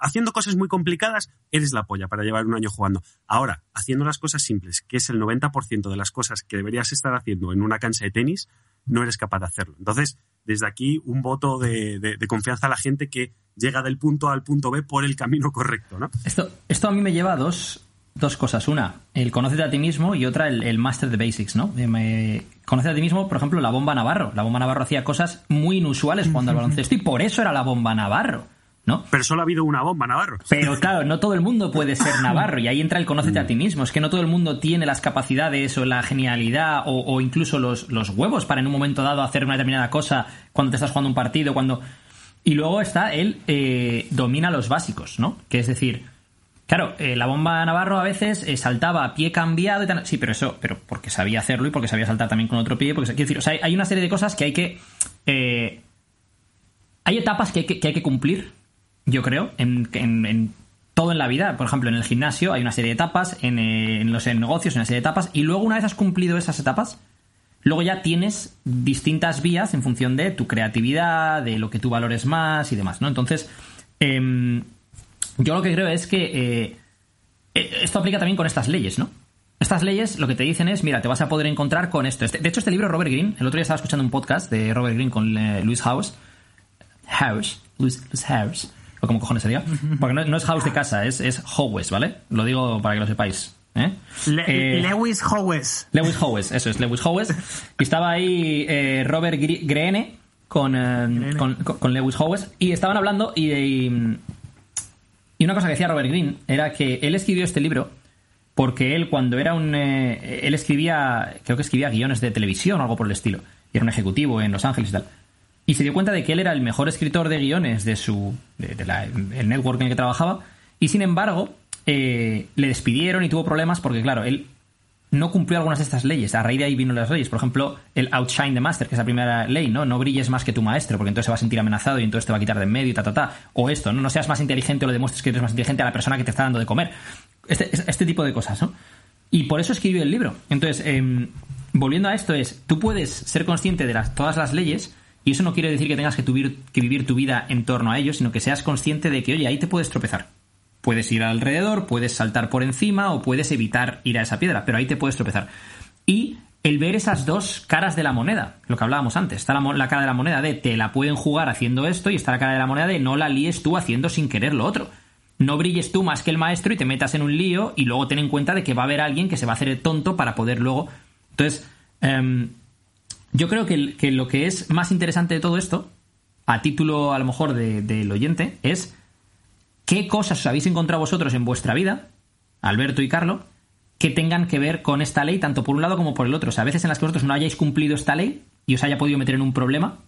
Haciendo cosas muy complicadas, eres la polla para llevar un año jugando. Ahora, haciendo las cosas simples, que es el 90% de las cosas que deberías estar haciendo en una cancha de tenis, no eres capaz de hacerlo. Entonces, desde aquí, un voto de, de- de confianza a la gente que llega del punto A al punto B por el camino correcto, ¿no? Esto, a mí me lleva a dos, cosas. Una, el conócete a ti mismo y otra, el, master the basics, ¿no? Eh, Conócete a ti mismo, por ejemplo, la bomba Navarro. La bomba Navarro hacía cosas muy inusuales jugando al baloncesto y por eso era la bomba Navarro. ¿no? Pero solo ha habido una bomba, Navarro. Pero claro, no todo el mundo puede ser [laughs] Navarro y ahí entra el conócete a ti mismo. Es que no todo el mundo tiene las capacidades o la genialidad o, o incluso los, los huevos para en un momento dado hacer una determinada cosa cuando te estás jugando un partido, cuando... Y luego está él eh, domina los básicos, ¿no? Que es decir, claro, eh, la bomba Navarro a veces eh, saltaba a pie cambiado y. Sí, pero eso, pero porque sabía hacerlo y porque sabía saltar también con otro pie. Porque, quiero decir, o sea, hay- una serie de cosas que hay que... eh, hay etapas que hay que, cumplir, yo creo, en, en- todo en la vida. Por ejemplo, en el gimnasio hay una serie de etapas, en, en los negocios hay una serie de etapas, y luego una vez has cumplido esas etapas, luego ya tienes distintas vías en función de tu creatividad, de lo que tú valores más y demás, ¿no? Entonces, em, yo lo que creo es que eh, eh, esto aplica también con estas leyes, ¿no? Estas leyes lo que te dicen es, mira, te vas a poder encontrar con esto. Este- de hecho, este libro, Robert Greene, el otro día estaba escuchando un podcast de Robert Greene con eh, Luis House, House, Luis, Luis House, o como cojones se diga, [laughs] porque no, no es House de casa, es, es Howes, ¿vale? Lo digo para que lo sepáis. ¿eh? Le- Eh, Lewis Howes. Lewis Howes, eso es, Lewis Howes. Y estaba ahí Robert Gre- Greene con, con, con- con Lewis Howes y estaban hablando y, y, y una cosa que decía Robert Greene era que él escribió este libro porque él cuando era un... eh, él escribía, creo que escribía guiones de televisión o algo por el estilo. Y era un ejecutivo en Los Ángeles y tal. Y se dio cuenta de que él era el mejor escritor de guiones de su de, la- el network en el que trabajaba. Y sin embargo, eh, le despidieron y tuvo problemas porque, claro, él no cumplió algunas de estas leyes. A raíz de ahí vino las leyes. Por ejemplo, el outshine the master, que es la primera ley, ¿no? No brilles más que tu maestro, porque entonces se va a sentir amenazado y entonces te va a quitar de en medio y ta, ta, ta. O esto, ¿no? No seas más inteligente o le demuestres que eres más inteligente a la persona que te está dando de comer. Este, este tipo de cosas, ¿no? Y por eso escribió el libro. Entonces, em, volviendo a esto es, tú puedes ser consciente de las, todas las leyes y eso no quiere decir que tengas que, que vivir tu vida en torno a ellos, sino que seas consciente de que, oye, ahí te puedes tropezar. Puedes ir alrededor, puedes saltar por encima o puedes evitar ir a esa piedra, pero ahí te puedes tropezar. Y el ver esas dos caras de la moneda, lo que hablábamos antes, está la, cara de la moneda de te la pueden jugar haciendo esto y está la cara de la moneda de no la líes tú haciendo sin querer lo otro. No brilles tú más que el maestro y te metas en un lío y luego ten en cuenta de que va a haber alguien que se va a hacer el tonto para poder luego... Entonces, em, yo creo que, lo que es más interesante de todo esto, a título a lo mejor de- del oyente, es qué cosas os habéis encontrado vosotros en vuestra vida, Alberto y Carlos, que tengan que ver con esta ley, tanto por un lado como por el otro. O sea, a veces en las que vosotros no hayáis cumplido esta ley y os haya podido meter en un problema,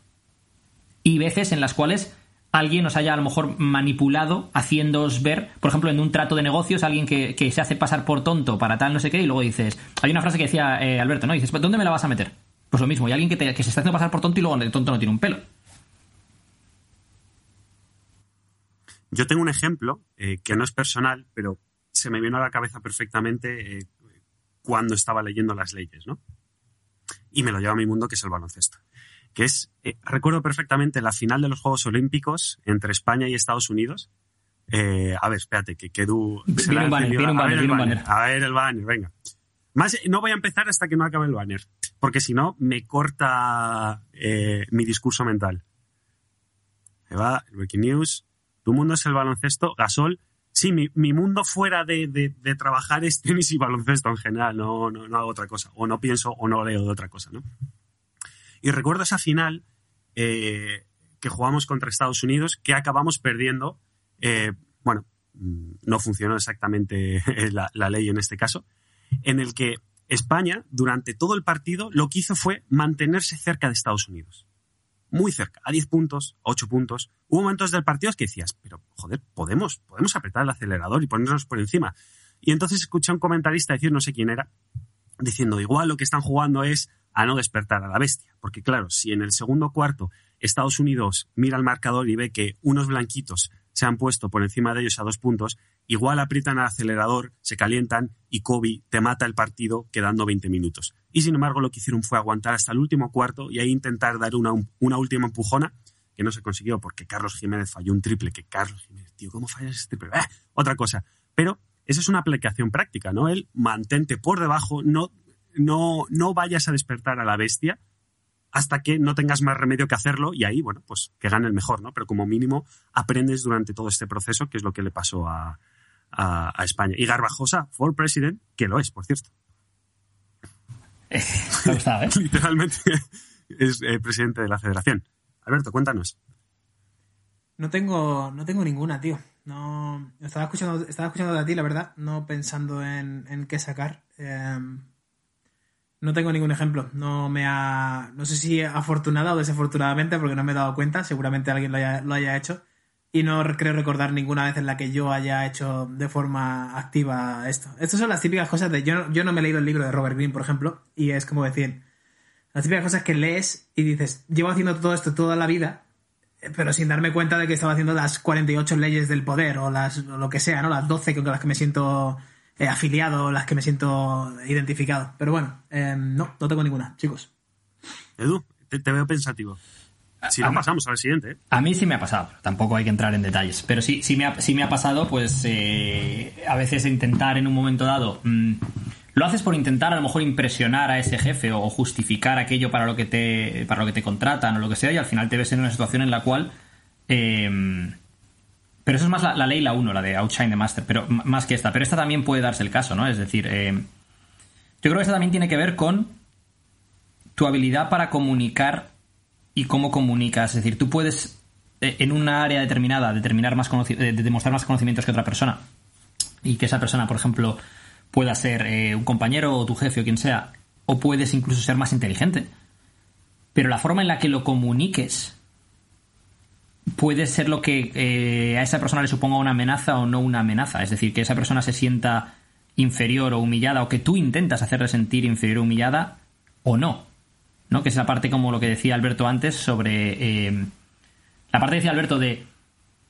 y veces en las cuales alguien os haya a lo mejor manipulado haciéndoos ver, por ejemplo, en un trato de negocios, alguien que, se hace pasar por tonto para tal no sé qué, y luego dices, hay una frase que decía eh, Alberto, ¿no? Dices, "¿Pues ¿dónde me la vas a meter? Pues lo mismo, y alguien que, que se está haciendo pasar por tonto y luego el tonto no tiene un pelo. Yo tengo un ejemplo eh, que no es personal, pero se me vino a la cabeza perfectamente eh, cuando estaba leyendo las leyes, ¿no? Y me lo lleva a mi mundo, que es el baloncesto. Que es, eh, recuerdo perfectamente la final de los Juegos Olímpicos entre España y Estados Unidos. A ver, espérate, que se Viene un banner, viene un banner, el viene un banner. A ver el banner, venga. Más, no voy a empezar hasta que no acabe el banner, porque si no me corta mi discurso mental. Ahí va, el breaking news. Tu mundo es el baloncesto, Gasol. Sí, mi, mundo fuera de, de- trabajar es tenis y baloncesto en general, no, no, no hago otra cosa. O no pienso o no leo de otra cosa, ¿no? Y recuerdo esa final eh, que jugamos contra Estados Unidos, que acabamos perdiendo. eh, bueno, mm, no funcionó exactamente [laughs] la, la ley en este caso, en el que España, durante todo el partido, lo que hizo fue mantenerse cerca de Estados Unidos muy cerca, a 10 puntos, a 8 puntos. Hubo momentos del partido que decías, pero joder, podemos, podemos apretar el acelerador y ponernos por encima. Y entonces escuché a un comentarista decir, no sé quién era, diciendo, igual lo que están jugando es a no despertar a la bestia. Porque claro, si en el segundo cuarto Estados Unidos mira el marcador y ve que unos blanquitos se han puesto por encima de ellos a dos puntos, igual aprietan el acelerador, se calientan y Kobe te mata el partido quedando 20 minutos. Y sin embargo lo que hicieron fue aguantar hasta el último cuarto y ahí intentar dar una, una última empujona que no se consiguió porque Carlos Jiménez falló un triple, que Carlos Jiménez, tío, ¿cómo fallas ese triple? ¡Ah! Otra cosa. Pero esa es una aplicación práctica, ¿no? El mantente por debajo, no, no, no vayas a despertar a la bestia hasta que no tengas más remedio que hacerlo y ahí, bueno, pues que gane el mejor, ¿no? Pero como mínimo aprendes durante todo este proceso, que es lo que le pasó a, a, a España. Y Garbajosa, for president, que lo es, por cierto. Me gustado, ¿eh? [laughs] Literalmente es eh, presidente de la federación. Alberto, cuéntanos. No tengo, no tengo ninguna, tío. No, estaba escuchando, estaba escuchando a ti, la verdad, no pensando en, en qué sacar. Eh, no tengo ningún ejemplo. No me no sé si afortunada o desafortunadamente, porque no me he dado cuenta. Seguramente alguien lo haya, lo haya hecho. Y no creo recordar ninguna vez en la que yo haya hecho de forma activa esto. Estas son las típicas cosas de. Yo, yo no me he leído el libro de Robert Greene, por ejemplo, y es como decir. Las típicas cosas que lees y dices, llevo haciendo todo esto toda la vida, pero sin darme cuenta de que estaba haciendo las 48 leyes del poder o las o lo que sea, ¿no? Las 12 con las que me siento eh, afiliado o las que me siento identificado. Pero bueno, eh, no, no tengo ninguna, chicos. Edu, te, te veo pensativo. Si no, a- pasamos al siguiente. ¿eh? A mí sí me ha pasado, tampoco hay que entrar en detalles, pero sí, sí, me, ha, sí me ha pasado, pues eh, a veces intentar en un momento dado, mm, lo haces por intentar a lo mejor impresionar a ese jefe o justificar aquello para lo que te, para lo que te contratan o lo que sea, y al final te ves en una situación en la cual... eh, pero eso es más la, ley, la 1, la de Outshine the Master, pero más que esta. Pero esta también puede darse el caso, ¿no? Es decir, eh, yo creo que esta también tiene que ver con tu habilidad para comunicar y cómo comunicas. Es decir, tú puedes eh, en una área determinada determinar más eh, de demostrar más conocimientos que otra persona y que esa persona, por ejemplo, pueda ser un compañero o tu jefe o quien sea, o puedes incluso ser más inteligente. Pero la forma en la que lo comuniques puede ser lo que eh, a esa persona le suponga una amenaza o no una amenaza. Es decir, que esa persona se sienta inferior o humillada o que tú intentas hacerle sentir inferior o humillada o no. ¿no? Que es la parte como lo que decía Alberto antes sobre... eh, la parte que decía Alberto de...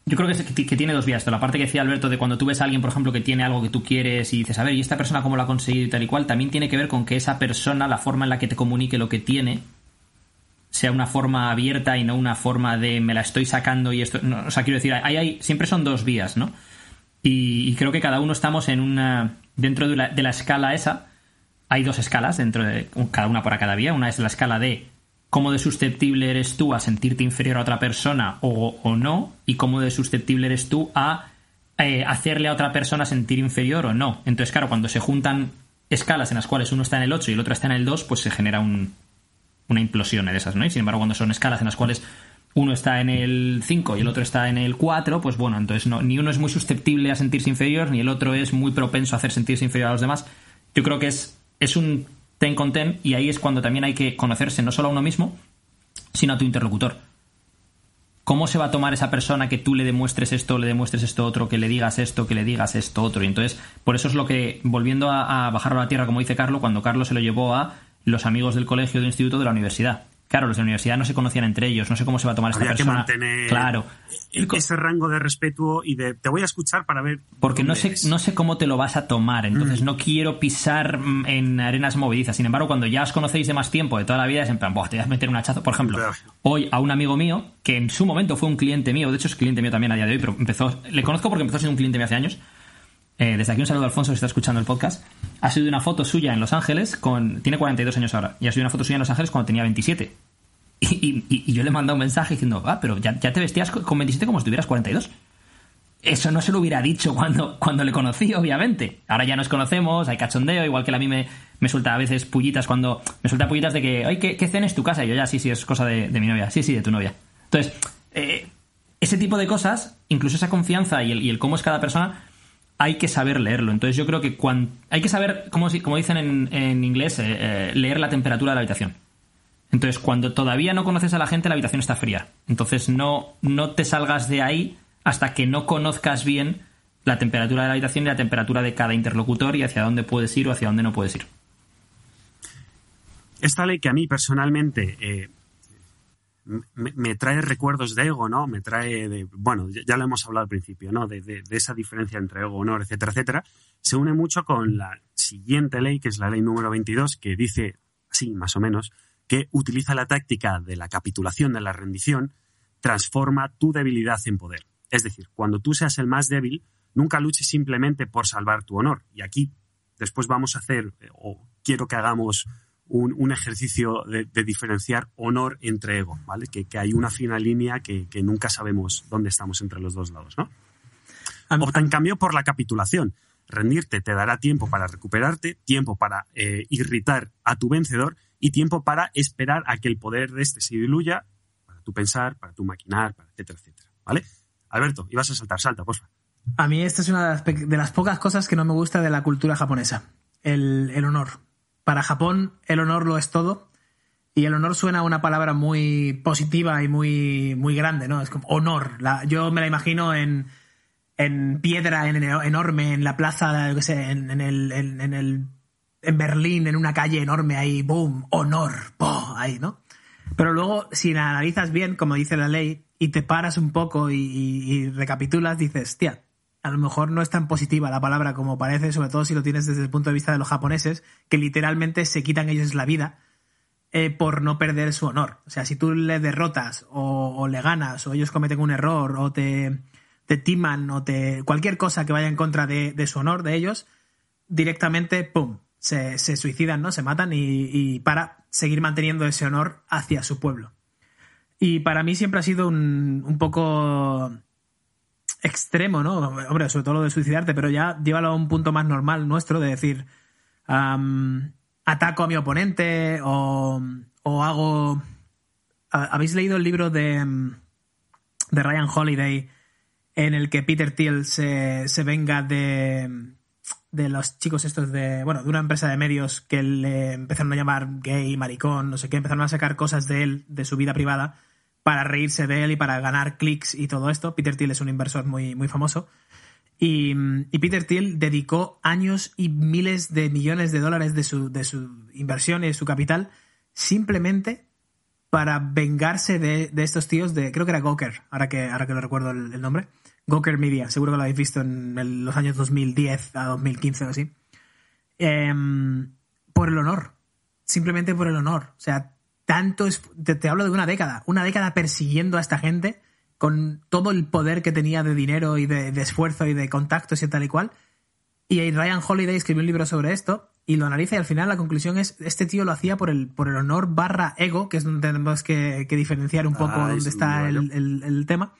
Yo creo que, que, tiene dos vías. La parte que decía Alberto de cuando tú ves a alguien, por ejemplo, que tiene algo que tú quieres y dices, a ver, ¿y esta persona cómo lo ha conseguido y tal y cual? También tiene que ver con que esa persona, la forma en la que te comunique lo que tiene, sea una forma abierta y no una forma de me la estoy sacando y esto. no, o sea, quiero decir, hay, hay, siempre son dos vías, ¿no? Y, creo que cada uno estamos en una. Dentro de la, de la escala esa, hay dos escalas dentro de. cada una para cada vía. Una es la escala de cómo de susceptible eres tú a sentirte inferior a otra persona o, o no, y cómo de susceptible eres tú a eh, hacerle a otra persona sentir inferior o no. Entonces, claro, cuando se juntan escalas en las cuales uno está en el 8 y el otro está en el 2, pues se genera un, una implosión de esas, ¿no? Y sin embargo, cuando son escalas en las cuales uno está en el 5 y el otro está en el 4, pues bueno, entonces no, ni uno es muy susceptible a sentirse inferior, ni el otro es muy propenso a hacer sentirse inferior a los demás. Yo creo que es, es un ten con ten y ahí es cuando también hay que conocerse no solo a uno mismo, sino a tu interlocutor. ¿Cómo se va a tomar esa persona que tú le demuestres esto, le demuestres esto otro, que le digas esto, que le digas esto otro? Y entonces, por eso es lo que, volviendo a, a bajarlo a la tierra, como dice Carlos, cuando Carlos se lo llevó a los amigos del colegio de instituto de la universidad. Claro, los de la universidad no se conocían entre ellos, no sé cómo se va a tomar esta Habría que persona. mantener Claro. Ese rango de respeto y de te voy a escuchar para ver. Porque no sé, eres. no sé cómo te lo vas a tomar, entonces no quiero pisar mm, en arenas movedizas. Sin embargo, cuando ya os conocéis de más tiempo, de toda la vida, es en plan, "Buah, te voy a meter un hachazo. Por ejemplo, Claro. hoy a un amigo mío, que en su momento fue un cliente mío, de hecho es cliente mío también a día de hoy, pero empezó, le conozco porque empezó siendo un cliente mío hace años. Eh, desde aquí un saludo a Alfonso, que está escuchando el podcast. Ha subido una foto suya en Los Ángeles, con tiene 42 años ahora, y ha subido una foto suya en Los Ángeles cuando tenía 27. [laughs] Y, yo le he mandado un mensaje diciendo, ah, pero ya, ya te vestías co- con 27 como si tuvieras 42. Eso no se lo hubiera dicho cuando, cuando le conocí, obviamente. Ahora ya nos conocemos, hay cachondeo, igual que a mí me, me suelta a veces pullitas cuando... Me suelta pullitas de que, oye, ¿qué, qué cena es tu casa? Y yo ya, sí, sí, es cosa de, de mi novia. Sí, sí, de tu novia. Entonces, eh, ese tipo de cosas, incluso esa confianza y el, y el cómo es cada persona, hay que saber leerlo. Entonces yo creo que cuan- hay que saber, como, dicen en, en inglés, eh, eh, leer la temperatura de la habitación. Entonces, cuando todavía no conoces a la gente, la habitación está fría. Entonces, no, no te salgas de ahí hasta que no conozcas bien la temperatura de la habitación y la temperatura de cada interlocutor y hacia dónde puedes ir o hacia dónde no puedes ir. Esta ley que a mí personalmente eh, me, trae recuerdos de ego, ¿no? Me trae de, bueno, ya, lo hemos hablado al principio, ¿no? De, esa diferencia entre ego, honor, etcétera, etcétera. Se une mucho con la siguiente ley, que es la ley número 22, que dice así, más o menos, que utiliza la táctica de la capitulación, de la rendición, transforma tu debilidad en poder. Es decir, cuando tú seas el más débil, nunca luches simplemente por salvar tu honor. Y aquí después vamos a hacer, eh, o quiero que hagamos un, un ejercicio de, de diferenciar honor entre ego, ¿vale? Que, que hay una fina línea que, que nunca sabemos dónde estamos entre los dos lados, ¿no? Opta en cambio por la capitulación. Rendirte te dará tiempo para recuperarte, tiempo para eh, irritar a tu vencedor y tiempo para esperar a que el poder de este se diluya, para tu pensar, para tu maquinar, para etcétera, etcétera. ¿vale? Alberto, ibas a saltar, salta, porfa. A mí esta es una de las, de las pocas cosas que no me gusta de la cultura japonesa. El, el honor. Para Japón, el honor lo es todo. Y el honor suena a una palabra muy positiva y muy, muy grande, ¿no? Es como honor. Yo me la imagino en, en piedra en, en- enorme, en la plaza, yo qué sé, en, en el, en, el en Berlín, en una calle enorme ahí, boom, honor, po, ahí, ¿no? Pero luego, si la analizas bien, como dice la ley, y te paras un poco y, y- y recapitulas, dices, tía, a lo mejor no es tan positiva la palabra como parece, sobre todo si lo tienes desde el punto de vista de los japoneses, que literalmente se quitan ellos la vida eh, por no perder su honor. O sea, si tú le derrotas o, le ganas o ellos cometen un error o te, timan o te cualquier cosa que vaya en contra de, su honor de ellos, directamente, ¡pum!, se, se suicidan, ¿no? Se matan y, y para seguir manteniendo ese honor hacia su pueblo. Y para mí siempre ha sido un, un poco extremo, ¿no? Hombre, sobre todo lo de suicidarte, pero ya llévalo a un punto más normal nuestro de decir, ataco a mi oponente o, o hago... ¿ha- ¿Habéis leído el libro de, de Ryan Holiday en el que Peter Thiel se, se venga de, de los chicos estos de, bueno, de una empresa de medios que le empezaron a llamar gay, maricón, no sé qué, empezaron a sacar cosas de él, de su vida privada, para reírse de él y para ganar clics y todo esto. Peter Thiel es un inversor muy, muy famoso. Y, Peter Thiel dedicó años y miles de millones de dólares de su, de su inversión y su capital simplemente para vengarse de, de estos tíos de, creo que era Gawker, ahora que, ahora que lo recuerdo el, nombre. Gawker Media, seguro que lo habéis visto en los años 2010 a 2015 o así. Em, por el honor. Simplemente por el honor. O sea, tanto es. Te, te hablo de una década. Una década persiguiendo a esta gente con todo el poder que tenía de dinero y de, de esfuerzo y de contactos y tal y cual. Y Ryan Holiday escribió un libro sobre esto y lo analiza y al final la conclusión es este tío lo hacía por el, por el honor barra ego, que es donde tenemos que, que diferenciar un poco Ah, dónde es está el, el- el tema,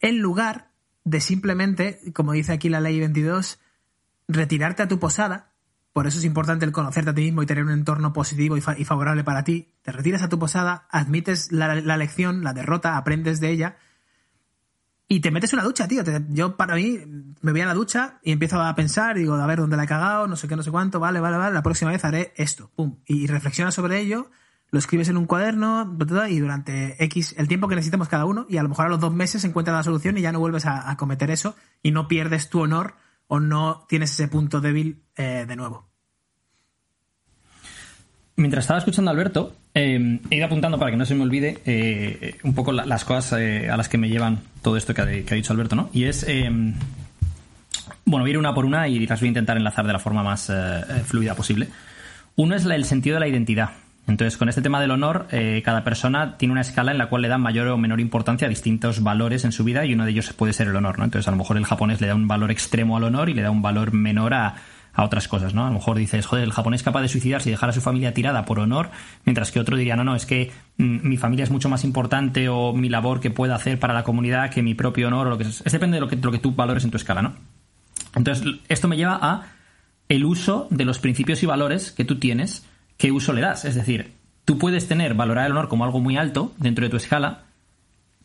en lugar de simplemente, como dice aquí la ley 22, retirarte a tu posada. Por eso es importante el conocerte a ti mismo y tener un entorno positivo y, fa- y favorable para ti. Te retiras a tu posada, admites la, la lección, la derrota, aprendes de ella y te metes una ducha, tío. Yo, para mí, me voy a la ducha y empiezo a pensar, digo, a ver dónde la he cagado, no sé qué, no sé cuánto, vale, vale, vale, la próxima vez haré esto, pum. Y reflexionas sobre ello, lo escribes en un cuaderno, y durante X, el tiempo que necesitemos cada uno, y a lo mejor a los dos meses encuentras la solución y ya no vuelves a cometer eso, y no pierdes tu honor o no tienes ese punto débil eh, de nuevo. Mientras estaba escuchando Alberto, eh, he ido apuntando para que no se me olvide eh, un poco la- las cosas eh, a las que me llevan todo esto que ha, dicho Alberto, ¿no? Y es. eh, bueno, voy ir una por una y las voy a intentar enlazar de la forma más eh, eh, fluida posible. Uno es el sentido de la identidad. Entonces, con este tema del honor, eh, cada persona tiene una escala en la cual le da mayor o menor importancia a distintos valores en su vida y uno de ellos puede ser el honor, ¿no? Entonces, a lo mejor el japonés le da un valor extremo al honor y le da un valor menor a, a otras cosas, ¿no? A lo mejor dices, joder, el japonés es capaz de suicidarse y dejar a su familia tirada por honor, mientras que otro diría, no, no, es que mm, mi familia es mucho más importante o mi labor que pueda hacer para la comunidad que mi propio honor o lo que es. Es depende de lo que, lo que tú valores en tu escala, ¿no? Entonces, esto me lleva a el uso de los principios y valores que tú tienes, qué uso le das. Es decir, tú puedes tener, valorar el honor como algo muy alto dentro de tu escala,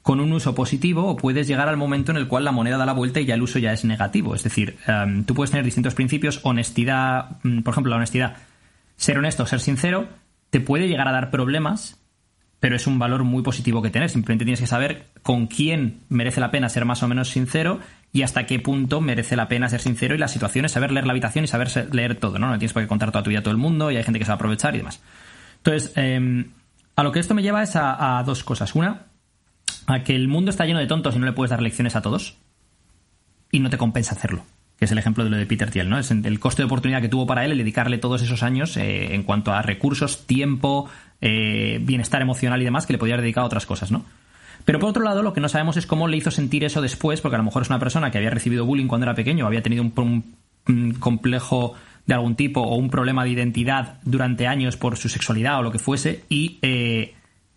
con un uso positivo, o puedes llegar al momento en el cual la moneda da la vuelta y ya el uso ya es negativo. Es decir, em, tú puedes tener distintos principios, honestidad, mm, por ejemplo, la honestidad, ser honesto, ser sincero, te puede llegar a dar problemas, pero es un valor muy positivo que tener. Simplemente tienes que saber con quién merece la pena ser más o menos sincero y hasta qué punto merece la pena ser sincero y las situaciones, saber leer la habitación y saber leer todo, ¿no? No tienes por qué contar toda tu vida a todo el mundo y hay gente que se va a aprovechar y demás. Entonces, eh, a lo que esto me lleva es a dos cosas. Una, a que el mundo está lleno de tontos y no le puedes dar lecciones a todos y no te compensa hacerlo. Que es el ejemplo de lo de Peter Thiel, ¿no? Es el coste de oportunidad que tuvo para él el dedicarle todos esos años eh, en cuanto a recursos, tiempo, eh, bienestar emocional y demás que le podía haber dedicado a otras cosas, ¿no? Pero por otro lado, lo que no sabemos es cómo le hizo sentir eso después, porque a lo mejor es una persona que había recibido bullying cuando era pequeño, había tenido un, complejo de algún tipo o un problema de identidad durante años por su sexualidad o lo que fuese, y, eh,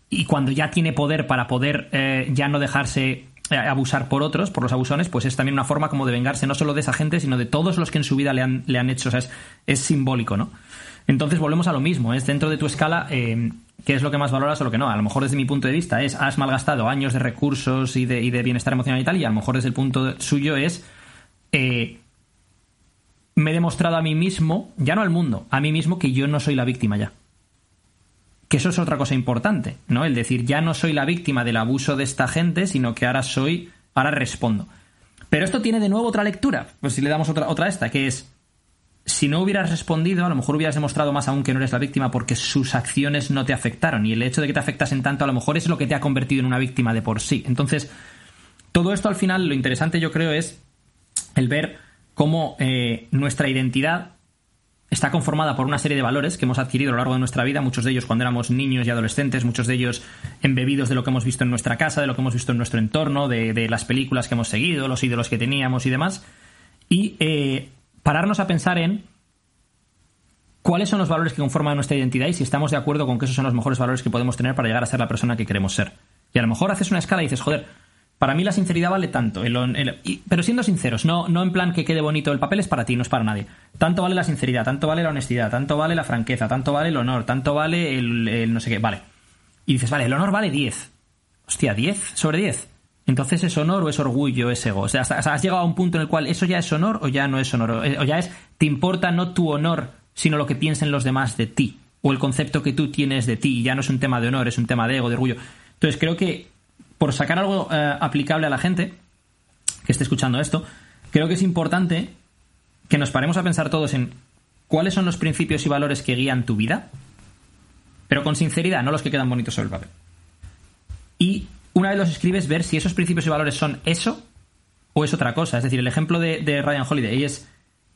y cuando ya tiene poder para poder eh, ya no dejarse abusar por otros, por los abusones, pues es también una forma como de vengarse no solo de esa gente, sino de todos los que en su vida le han, le han hecho. O sea, es, es simbólico, ¿no? Entonces volvemos a lo mismo, es dentro de tu escala, eh, qué es lo que más valoras o lo que no. A lo mejor desde mi punto de vista es, has malgastado años de recursos y de, y de bienestar emocional y tal, y a lo mejor desde el punto suyo es, eh, me he demostrado a mí mismo, ya no al mundo, a mí mismo que yo no soy la víctima ya. Que eso es otra cosa importante, ¿no? El decir, ya no soy la víctima del abuso de esta gente, sino que ahora soy, ahora respondo. Pero esto tiene de nuevo otra lectura, pues si le damos otra, otra esta, que es, si no hubieras respondido, a lo mejor hubieras demostrado más aún que no eres la víctima porque sus acciones no te afectaron. Y el hecho de que te afectasen tanto, a lo mejor es lo que te ha convertido en una víctima de por sí. Entonces, todo esto al final, lo interesante yo creo es el ver cómo eh, nuestra identidad está conformada por una serie de valores que hemos adquirido a lo largo de nuestra vida, muchos de ellos cuando éramos niños y adolescentes, muchos de ellos embebidos de lo que hemos visto en nuestra casa, de lo que hemos visto en nuestro entorno, de, de las películas que hemos seguido, los ídolos que teníamos y demás. Y eh, pararnos a pensar en cuáles son los valores que conforman nuestra identidad y si estamos de acuerdo con que esos son los mejores valores que podemos tener para llegar a ser la persona que queremos ser. Y a lo mejor haces una escala y dices, joder, para mí la sinceridad vale tanto. pero siendo sinceros, no, no en plan que quede bonito, el papel es para ti, no es para nadie. Tanto vale la sinceridad, tanto vale la honestidad, tanto vale la franqueza, tanto vale el honor, tanto vale el, no sé qué, vale. Y dices, vale, el honor vale 10. Hostia, 10 sobre 10. Entonces es honor o es orgullo, es ego. O sea, has llegado a un punto en el cual eso ya es honor o ya no es honor. O, eh, o ya es, te importa no tu honor, sino lo que piensen los demás de ti. O el concepto que tú tienes de ti. Ya no es un tema de honor, es un tema de ego, de orgullo. Entonces creo que por sacar algo eh, aplicable a la gente que esté escuchando esto, creo que es importante que nos paremos a pensar todos en cuáles son los principios y valores que guían tu vida, pero con sinceridad, no los que quedan bonitos sobre el papel. Y una vez los escribes, ver si esos principios y valores son eso o es otra cosa. Es decir, el ejemplo de, Ryan Holiday es,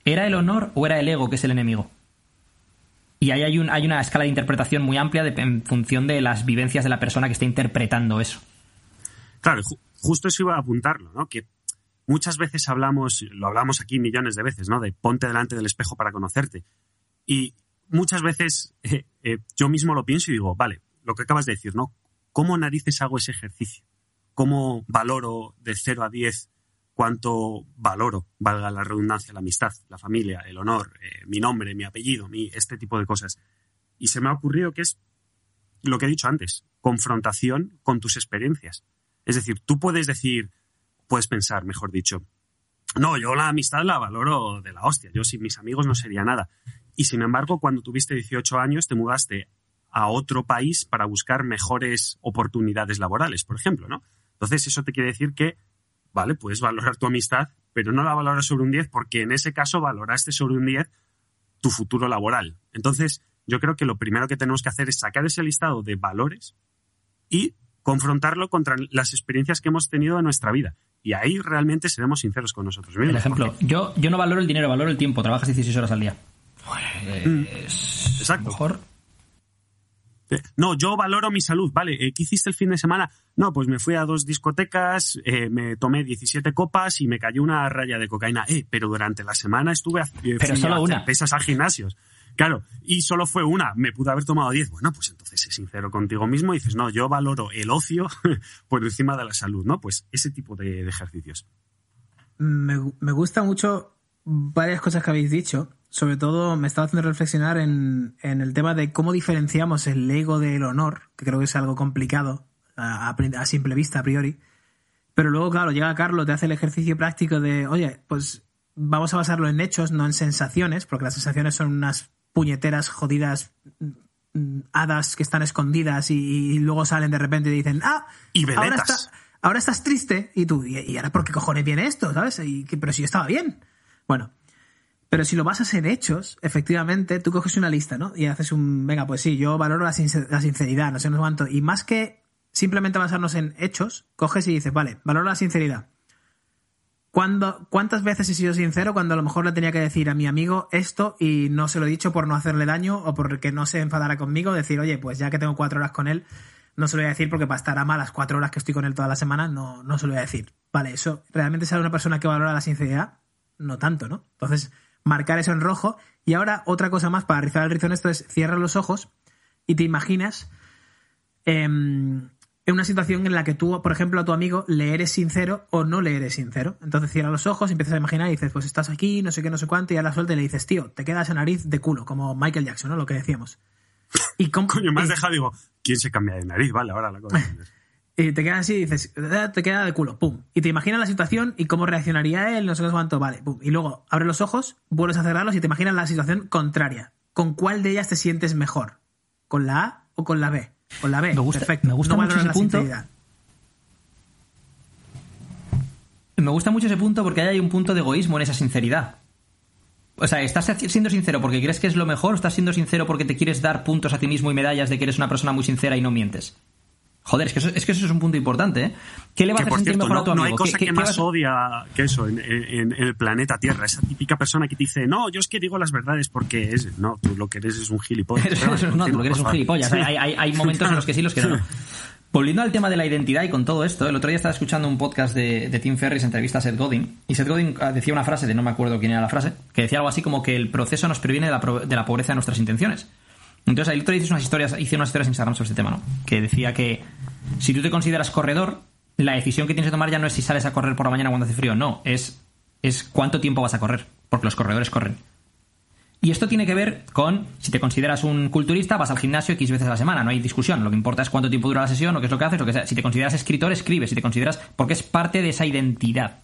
¿era el honor o era el ego que es el enemigo? Y ahí hay, un, hay una escala de interpretación muy amplia en función de las vivencias de la persona que está interpretando eso. Claro, ju- justo eso iba a apuntarlo, ¿no? Que muchas veces hablamos, lo hablamos aquí millones de veces, ¿no? De ponte delante del espejo para conocerte. Y muchas veces [laughs] eh, eh, yo mismo lo pienso y digo, vale, lo que acabas de decir, ¿no? ¿Cómo narices hago ese ejercicio? ¿Cómo valoro de 0 a 10 cuánto valoro, valga la redundancia, la amistad, la familia, el honor, eh, mi nombre, mi apellido, mi, este tipo de cosas? Y se me ha ocurrido que es lo que he dicho antes, confrontación con tus experiencias. Es decir, tú puedes decir, puedes pensar, mejor dicho, no, yo la amistad la valoro de la hostia, yo sin mis amigos no sería nada. Y sin embargo, cuando tuviste 18 años, te mudaste a otro país para buscar mejores oportunidades laborales, por ejemplo, ¿no? Entonces, eso te quiere decir que, vale, puedes valorar tu amistad, pero no la valoras sobre un 10 porque en ese caso valoraste sobre un 10 tu futuro laboral. Entonces, yo creo que lo primero que tenemos que hacer es sacar ese listado de valores y confrontarlo contra las experiencias que hemos tenido en nuestra vida. Y ahí realmente seremos sinceros con nosotros mismos. El ejemplo, yo, yo no valoro el dinero, valoro el tiempo. Trabajas 16 horas al día. Pues, Exacto. mejor. Eh, No, yo valoro mi salud. Vale, eh, ¿qué hiciste el fin de semana? No, pues me fui a dos discotecas, eh, me tomé 17 copas y me cayó una raya de cocaína. Eh, pero durante la semana estuve a, eh, Pero fui solo a hacer una. pesas a gimnasios. Claro, y solo fue una. Me pude haber tomado 10. Bueno, pues entonces sé sincero contigo mismo y dices, no, yo valoro el ocio [laughs] por encima de la salud, ¿no? Pues ese tipo de, ejercicios. me, me gusta mucho varias cosas que habéis dicho. Sobre todo me estaba haciendo reflexionar en, en el tema de cómo diferenciamos el ego del honor, que creo que es algo complicado a, a simple vista, a priori. Pero luego, claro, llega Carlos, te hace el ejercicio práctico de, oye, pues vamos a basarlo en hechos, no en sensaciones, porque las sensaciones son unas puñeteras jodidas mm, hadas que están escondidas y, y luego salen de repente y dicen, ah, Y ahora, está- ahora estás triste y tú, ¿y, y ahora por qué cojones viene esto? ¿Sabes? Y que- pero si yo estaba bien. Bueno, pero si lo basas en hechos, efectivamente, tú coges una lista, ¿no? Y haces un, venga, pues sí, yo valoro la, sincer- la sinceridad, no sé, no sé cuánto. Y más que simplemente basarnos en hechos, coges y dices, vale, valoro la sinceridad. ¿Cuándo, ¿Cuántas veces he sido sincero cuando a lo mejor le tenía que decir a mi amigo esto y no se lo he dicho por no hacerle daño o porque no se enfadara conmigo? Decir, oye, pues ya que tengo cuatro horas con él, no se lo voy a decir porque para estar a malas cuatro horas que estoy con él toda la semana, no, no se lo voy a decir. Vale, eso realmente será una persona que valora la sinceridad, no tanto, ¿no? Entonces, marcar eso en rojo. Y ahora, otra cosa más para rizar el rizo en esto es cierra los ojos y te imaginas em, en una situación en la que tú, por ejemplo, a tu amigo le eres sincero o no le eres sincero. Entonces cierra los ojos, empiezas a imaginar y dices, pues estás aquí, no sé qué, no sé cuánto, y a la suelta y le dices, tío, te queda esa nariz de culo, como Michael Jackson, ¿no? Lo que decíamos. [laughs] Y com- Coño, me has dejado, digo, ¿quién se cambia de nariz? Vale, ahora la cosa. [laughs] Y te quedas así y dices, "Ah, te queda de culo, pum. Y te imaginas la situación y cómo reaccionaría él, no sé cuánto, vale, pum. Y luego abres los ojos, vuelves a cerrarlos y te imaginas la situación contraria. ¿Con cuál de ellas te sientes mejor? ¿Con la A o con la B? Con la B, Me gusta- perfecto. me gusta no mucho ese la punto. sinceridad. Me gusta mucho ese punto porque hay un punto de egoísmo en esa sinceridad. O sea, ¿estás siendo sincero porque crees que es lo mejor o estás siendo sincero porque te quieres dar puntos a ti mismo y medallas de que eres una persona muy sincera y no mientes? Joder, es que eso es, que eso es un punto importante, ¿eh? ¿Qué le va a hacer por cierto, mejor no, a tu no amigo? hay cosa ¿Qué- que qué- más a- odia que eso en, en- en el planeta Tierra. Esa típica persona que te dice, no, yo es que digo las verdades porque es. No, tú lo que eres es un gilipollas. [laughs] Pero es- no, tú lo que eres por un gilipollas. Sí. Hay, hay- hay momentos en los que sí, los que no. Volviendo al tema de la identidad y con todo esto, el otro día estaba escuchando un podcast de, de Tim Ferriss, entrevista a Seth Godin, y Seth Godin ah, decía una frase, de no me acuerdo quién era la frase, que decía algo así como que el proceso nos previene de la, de la pobreza de nuestras intenciones. Entonces, el otro día hice unas historias, hice unas historias en Instagram sobre este tema, ¿no? Que decía que si tú te consideras corredor, la decisión que tienes que tomar ya no es si sales a correr por la mañana cuando hace frío, no, es, es cuánto tiempo vas a correr, porque los corredores corren. Y esto tiene que ver con, si te consideras un culturista, vas al gimnasio X veces a la semana, no hay discusión. Lo que importa es cuánto tiempo dura la sesión o qué es lo que haces, lo que sea. Si te consideras escritor, escribes. Si te consideras. porque es parte de esa identidad.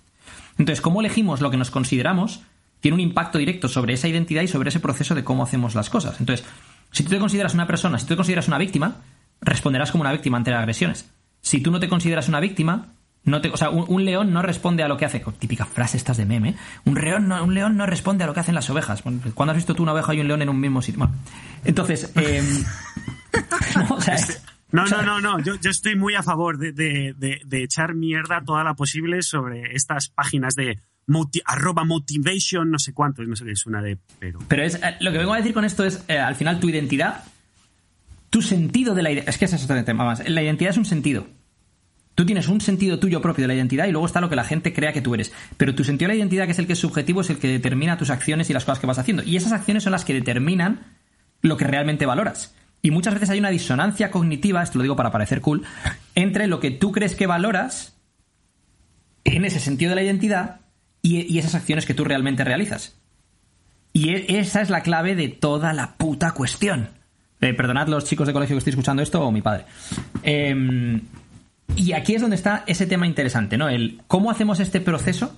Entonces, cómo elegimos lo que nos consideramos tiene un impacto directo sobre esa identidad y sobre ese proceso de cómo hacemos las cosas. Entonces, si tú te consideras una persona, si tú te consideras una víctima, responderás como una víctima ante las agresiones. Si tú no te consideras una víctima, no te, o sea, un, un león no responde a lo que hace. Típica frase estas de meme. ¿eh? Un, león no, un león no responde a lo que hacen las ovejas. Bueno, ¿Cuándo has visto tú una oveja y un león en un mismo sitio? Bueno, entonces, em, [laughs] [laughs] no, o sea, es- No, no, no, no. Yo, yo estoy muy a favor de, de- de- de echar mierda toda la posible sobre estas páginas de moti- arroba motivation, no sé cuánto, no sé qué es una de. Pero. Pero es, eh, lo que vengo a decir con esto es, eh, al final, tu identidad, tu sentido de la identidad. Es que ese es otro tema más. La identidad es un sentido. Tú tienes un sentido tuyo propio de la identidad y luego está lo que la gente crea que tú eres. Pero tu sentido de la identidad, que es el que es subjetivo, es el que determina tus acciones y las cosas que vas haciendo. Y esas acciones son las que determinan lo que realmente valoras. Y muchas veces hay una disonancia cognitiva, esto lo digo para parecer cool, entre lo que tú crees que valoras en ese sentido de la identidad y, y esas acciones que tú realmente realizas. Y e- esa es la clave de toda la puta cuestión. Eh, perdonad los chicos de colegio que estoy escuchando esto o mi padre. Em, y aquí es donde está ese tema interesante, ¿no? El cómo hacemos este proceso.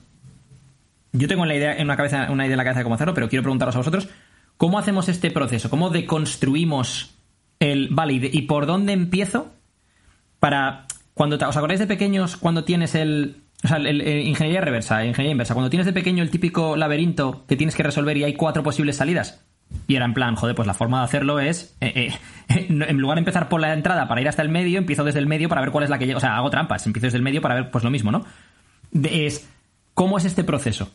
Yo tengo en la idea, en una, cabeza, una idea en la cabeza de cómo hacerlo, pero quiero preguntaros a vosotros, ¿cómo hacemos este proceso? ¿Cómo deconstruimos el... Vale, ¿y, por dónde empiezo? Para... Cuando te- ¿Os acordáis de pequeños cuando tienes el... O sea, el- el ingeniería reversa, ingeniería inversa. Cuando tienes de pequeño el típico laberinto que tienes que resolver y hay cuatro posibles salidas. Y era en plan, joder, pues la forma de hacerlo es, eh, eh, [laughs] en lugar de empezar por la entrada para ir hasta el medio, empiezo desde el medio para ver cuál es la que. O sea, hago trampas, empiezo desde el medio para ver, pues lo mismo, ¿no? Es, ¿cómo es este proceso?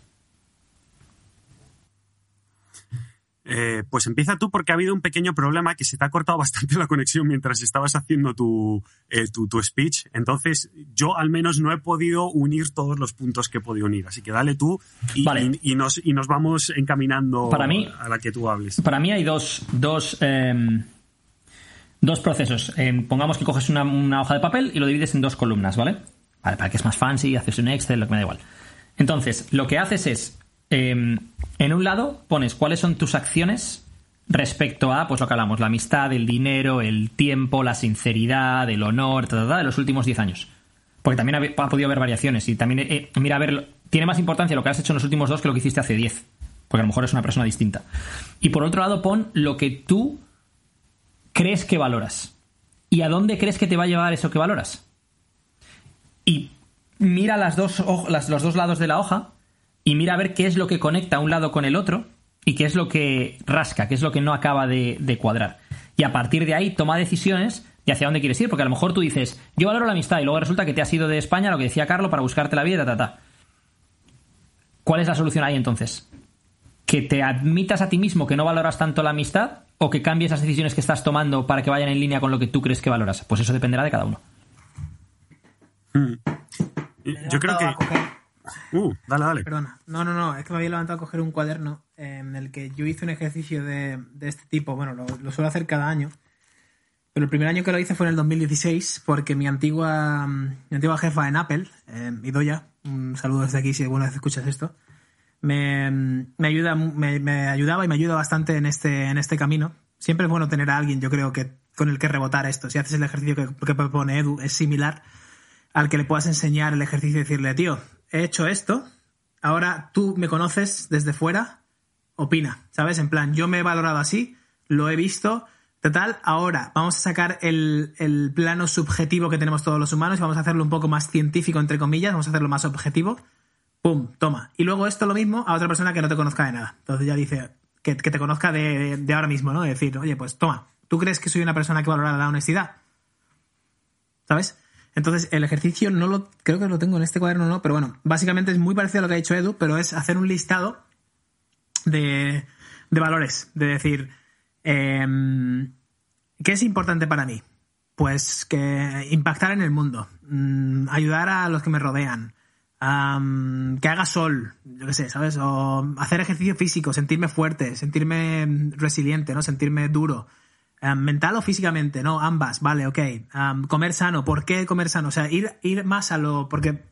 Eh, pues empieza tú porque ha habido un pequeño problema que se te ha cortado bastante [laughs] la conexión mientras estabas haciendo tu, eh, tu, tu speech. Entonces, yo al menos no he podido unir todos los puntos que he podido unir. Así que dale tú y, Vale. y- y nos, y nos vamos encaminando Para mí- a la que tú hables. Para mí hay dos, dos, em, dos procesos. Em, pongamos que coges una, una hoja de papel y lo divides en dos columnas, ¿vale? Vale, para que es más fancy, haces un Excel, lo que me da igual. Entonces, lo que haces es, em, en un lado pones cuáles son tus acciones respecto a, pues lo que hablamos, la amistad, el dinero, el tiempo, la sinceridad, el honor, ta, ta, de los últimos 10 años. Porque también ha, podido haber variaciones y también, eh, mira, a ver, tiene más importancia lo que has hecho en los últimos dos que lo que hiciste hace 10. Porque a lo mejor es una persona distinta. Y por otro lado, pon lo que tú crees que valoras. ¿Y a dónde crees que te va a llevar eso que valoras? Y mira las dos, los dos lados de la hoja y mira a ver qué es lo que conecta un lado con el otro y qué es lo que rasca, qué es lo que no acaba de, de cuadrar. Y a partir de ahí toma decisiones de hacia dónde quieres ir, porque a lo mejor tú dices, yo valoro la amistad y luego resulta que te has ido de España, lo que decía Carlos, para buscarte la vida, ta, ta, ta. ¿Cuál es la solución ahí entonces? ¿Que te admitas a ti mismo que no valoras tanto la amistad o que cambies las decisiones que estás tomando para que vayan en línea con lo que tú crees que valoras? Pues eso dependerá de cada uno. Yo creo que... Uh, dale, dale. Perdona. No, no, no. Es que me había levantado a coger un cuaderno en el que yo hice un ejercicio de, de este tipo. Bueno, lo, lo suelo hacer cada año. Pero el primer año que lo hice fue en el 2016 porque mi antigua, mi antigua jefa en Apple, eh, Idoya, un saludo desde aquí si alguna vez escuchas esto, me, me, ayuda, me, me ayudaba y me ayuda bastante en este, en este camino Siempre es bueno tener a alguien, yo creo, que con el que rebotar esto. Si haces el ejercicio que propone Edu, es similar al que le puedas enseñar el ejercicio y decirle, tío, he hecho esto, ahora tú me conoces desde fuera, opina, ¿sabes? En plan, yo me he valorado así, lo he visto, total, ahora vamos a sacar el, el plano subjetivo que tenemos todos los humanos y vamos a hacerlo un poco más científico, entre comillas, vamos a hacerlo más objetivo. ¡Pum! Toma. Y luego esto lo mismo a otra persona que no te conozca de nada. Entonces ya dice, que, te conozca de, de ahora mismo, ¿no? De decir, oye, pues toma, ¿tú crees que soy una persona que valora la honestidad? ¿Sabes? Entonces, el ejercicio no lo. Creo que lo tengo en este cuaderno, no, pero bueno, básicamente es muy parecido a lo que ha dicho Edu, pero es hacer un listado de, de valores. De decir, em, ¿qué es importante para mí? Pues que impactar en el mundo, mm, ayudar a los que me rodean, am, que haga sol, yo qué sé, ¿sabes? O hacer ejercicio físico, sentirme fuerte, sentirme resiliente, ¿no? Sentirme duro. Um, mental o físicamente, no, ambas, vale, ok. Um, comer sano, ¿por qué comer sano? O sea, ir, ir más a lo. Porque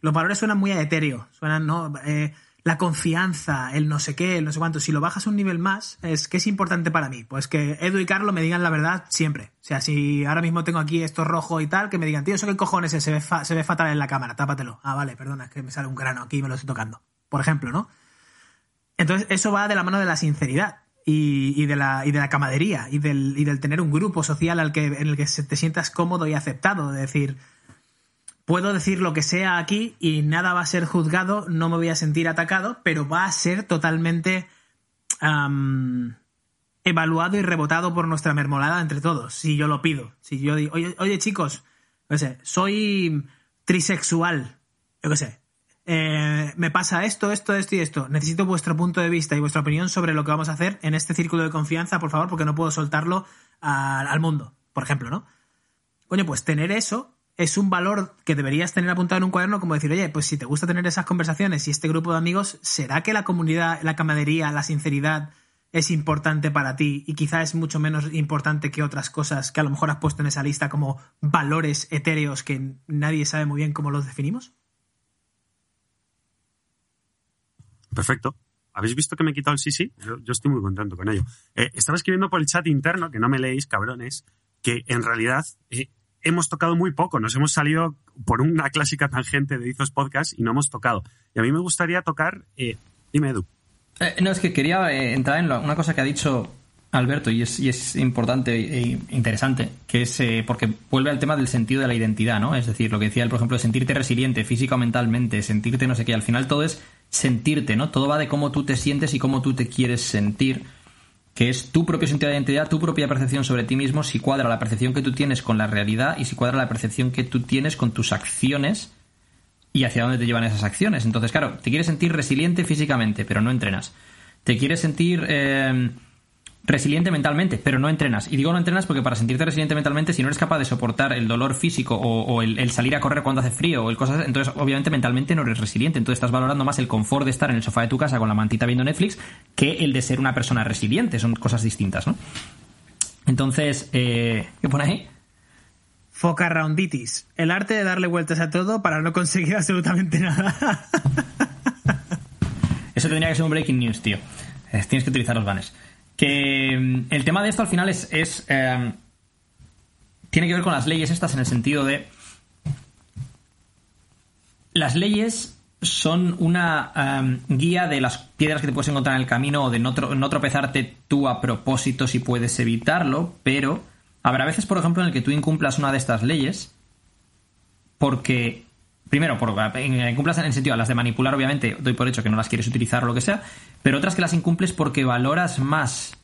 los valores suenan muy a etéreo, suenan, ¿no? Eh, la confianza, el no sé qué, el no sé cuánto. Si lo bajas un nivel más, es que es importante para mí. Pues que Edu y Carlos me digan la verdad siempre. O sea, si ahora mismo tengo aquí esto rojo y tal, que me digan, tío, ¿eso qué cojones es? Se ve, se ve fatal en la cámara, tápatelo. Ah, vale, perdona, es que me sale un grano aquí y me lo estoy tocando. Por ejemplo, ¿no? Entonces, eso va de la mano de la sinceridad y, y de, la, y de la camadería y del, y del tener un grupo social al que, en el que te sientas cómodo y aceptado. De decir, puedo decir lo que sea aquí y nada va a ser juzgado, no me voy a sentir atacado, pero va a ser totalmente am, evaluado y rebotado por nuestra mermolada entre todos, si yo lo pido. Si yo digo, oye, chicos, no soy trisexual, yo qué sé, eh, me pasa esto, esto, esto y esto. Necesito vuestro punto de vista y vuestra opinión sobre lo que vamos a hacer en este círculo de confianza, por favor, porque no puedo soltarlo al mundo, por ejemplo, ¿no? Coño, pues tener eso es un valor que deberías tener apuntado en un cuaderno, como decir, oye, pues si te gusta tener esas conversaciones y este grupo de amigos, ¿será que la comunidad, la camaradería, la sinceridad es importante para ti y quizá es mucho menos importante que otras cosas que a lo mejor has puesto en esa lista como valores etéreos que nadie sabe muy bien cómo los definimos? Perfecto. ¿Habéis visto que me he quitado el sí sí? Yo, estoy muy contento con ello. Eh, estaba escribiendo por el chat interno, que no me leéis, cabrones, que en realidad eh, hemos tocado muy poco. Nos hemos salido por una clásica tangente de Izos Podcast y no hemos tocado. Y a mí me gustaría tocar... eh, dime, Edu. No, es que quería entrar en lo- una cosa que ha dicho Alberto y es, y es importante e interesante, que es porque vuelve al tema del sentido de la identidad, ¿no? Es decir, lo que decía él, por ejemplo, sentirte resiliente física o mentalmente, sentirte no sé qué, al final todo es sentirte, ¿no? Todo va de cómo tú te sientes y cómo tú te quieres sentir, que es tu propio sentido de identidad, tu propia percepción sobre ti mismo, si cuadra la percepción que tú tienes con la realidad y si cuadra la percepción que tú tienes con tus acciones y hacia dónde te llevan esas acciones. Entonces, claro, te quieres sentir resiliente físicamente, pero no entrenas. Te quieres sentir eh, resiliente mentalmente, pero no entrenas. Y digo no entrenas porque para sentirte resiliente mentalmente, si no eres capaz de soportar el dolor físico o, o el, el salir a correr cuando hace frío o el cosas, entonces obviamente mentalmente no eres resiliente. Entonces estás valorando más el confort de estar en el sofá de tu casa con la mantita viendo Netflix que el de ser una persona resiliente. Son cosas distintas, ¿no? Entonces, eh, ¿qué pone ahí? Focarraunditis. El arte de darle vueltas a todo para no conseguir [laughs] absolutamente nada. Eso tendría que ser un breaking news, tío. Eh, Tienes que utilizar los banners. Que mm, el tema de esto al final es. eh, tiene que ver con las leyes estas en el sentido de. Las leyes son una eh, guía de las piedras que te puedes encontrar en el camino o de no, no tropezarte tú a propósito si puedes evitarlo, pero habrá veces, por ejemplo, en el que tú incumplas una de estas leyes porque primero por incumplas en el sentido las de manipular obviamente doy por hecho que no las quieres utilizar o lo que sea pero otras que las incumples porque valoras más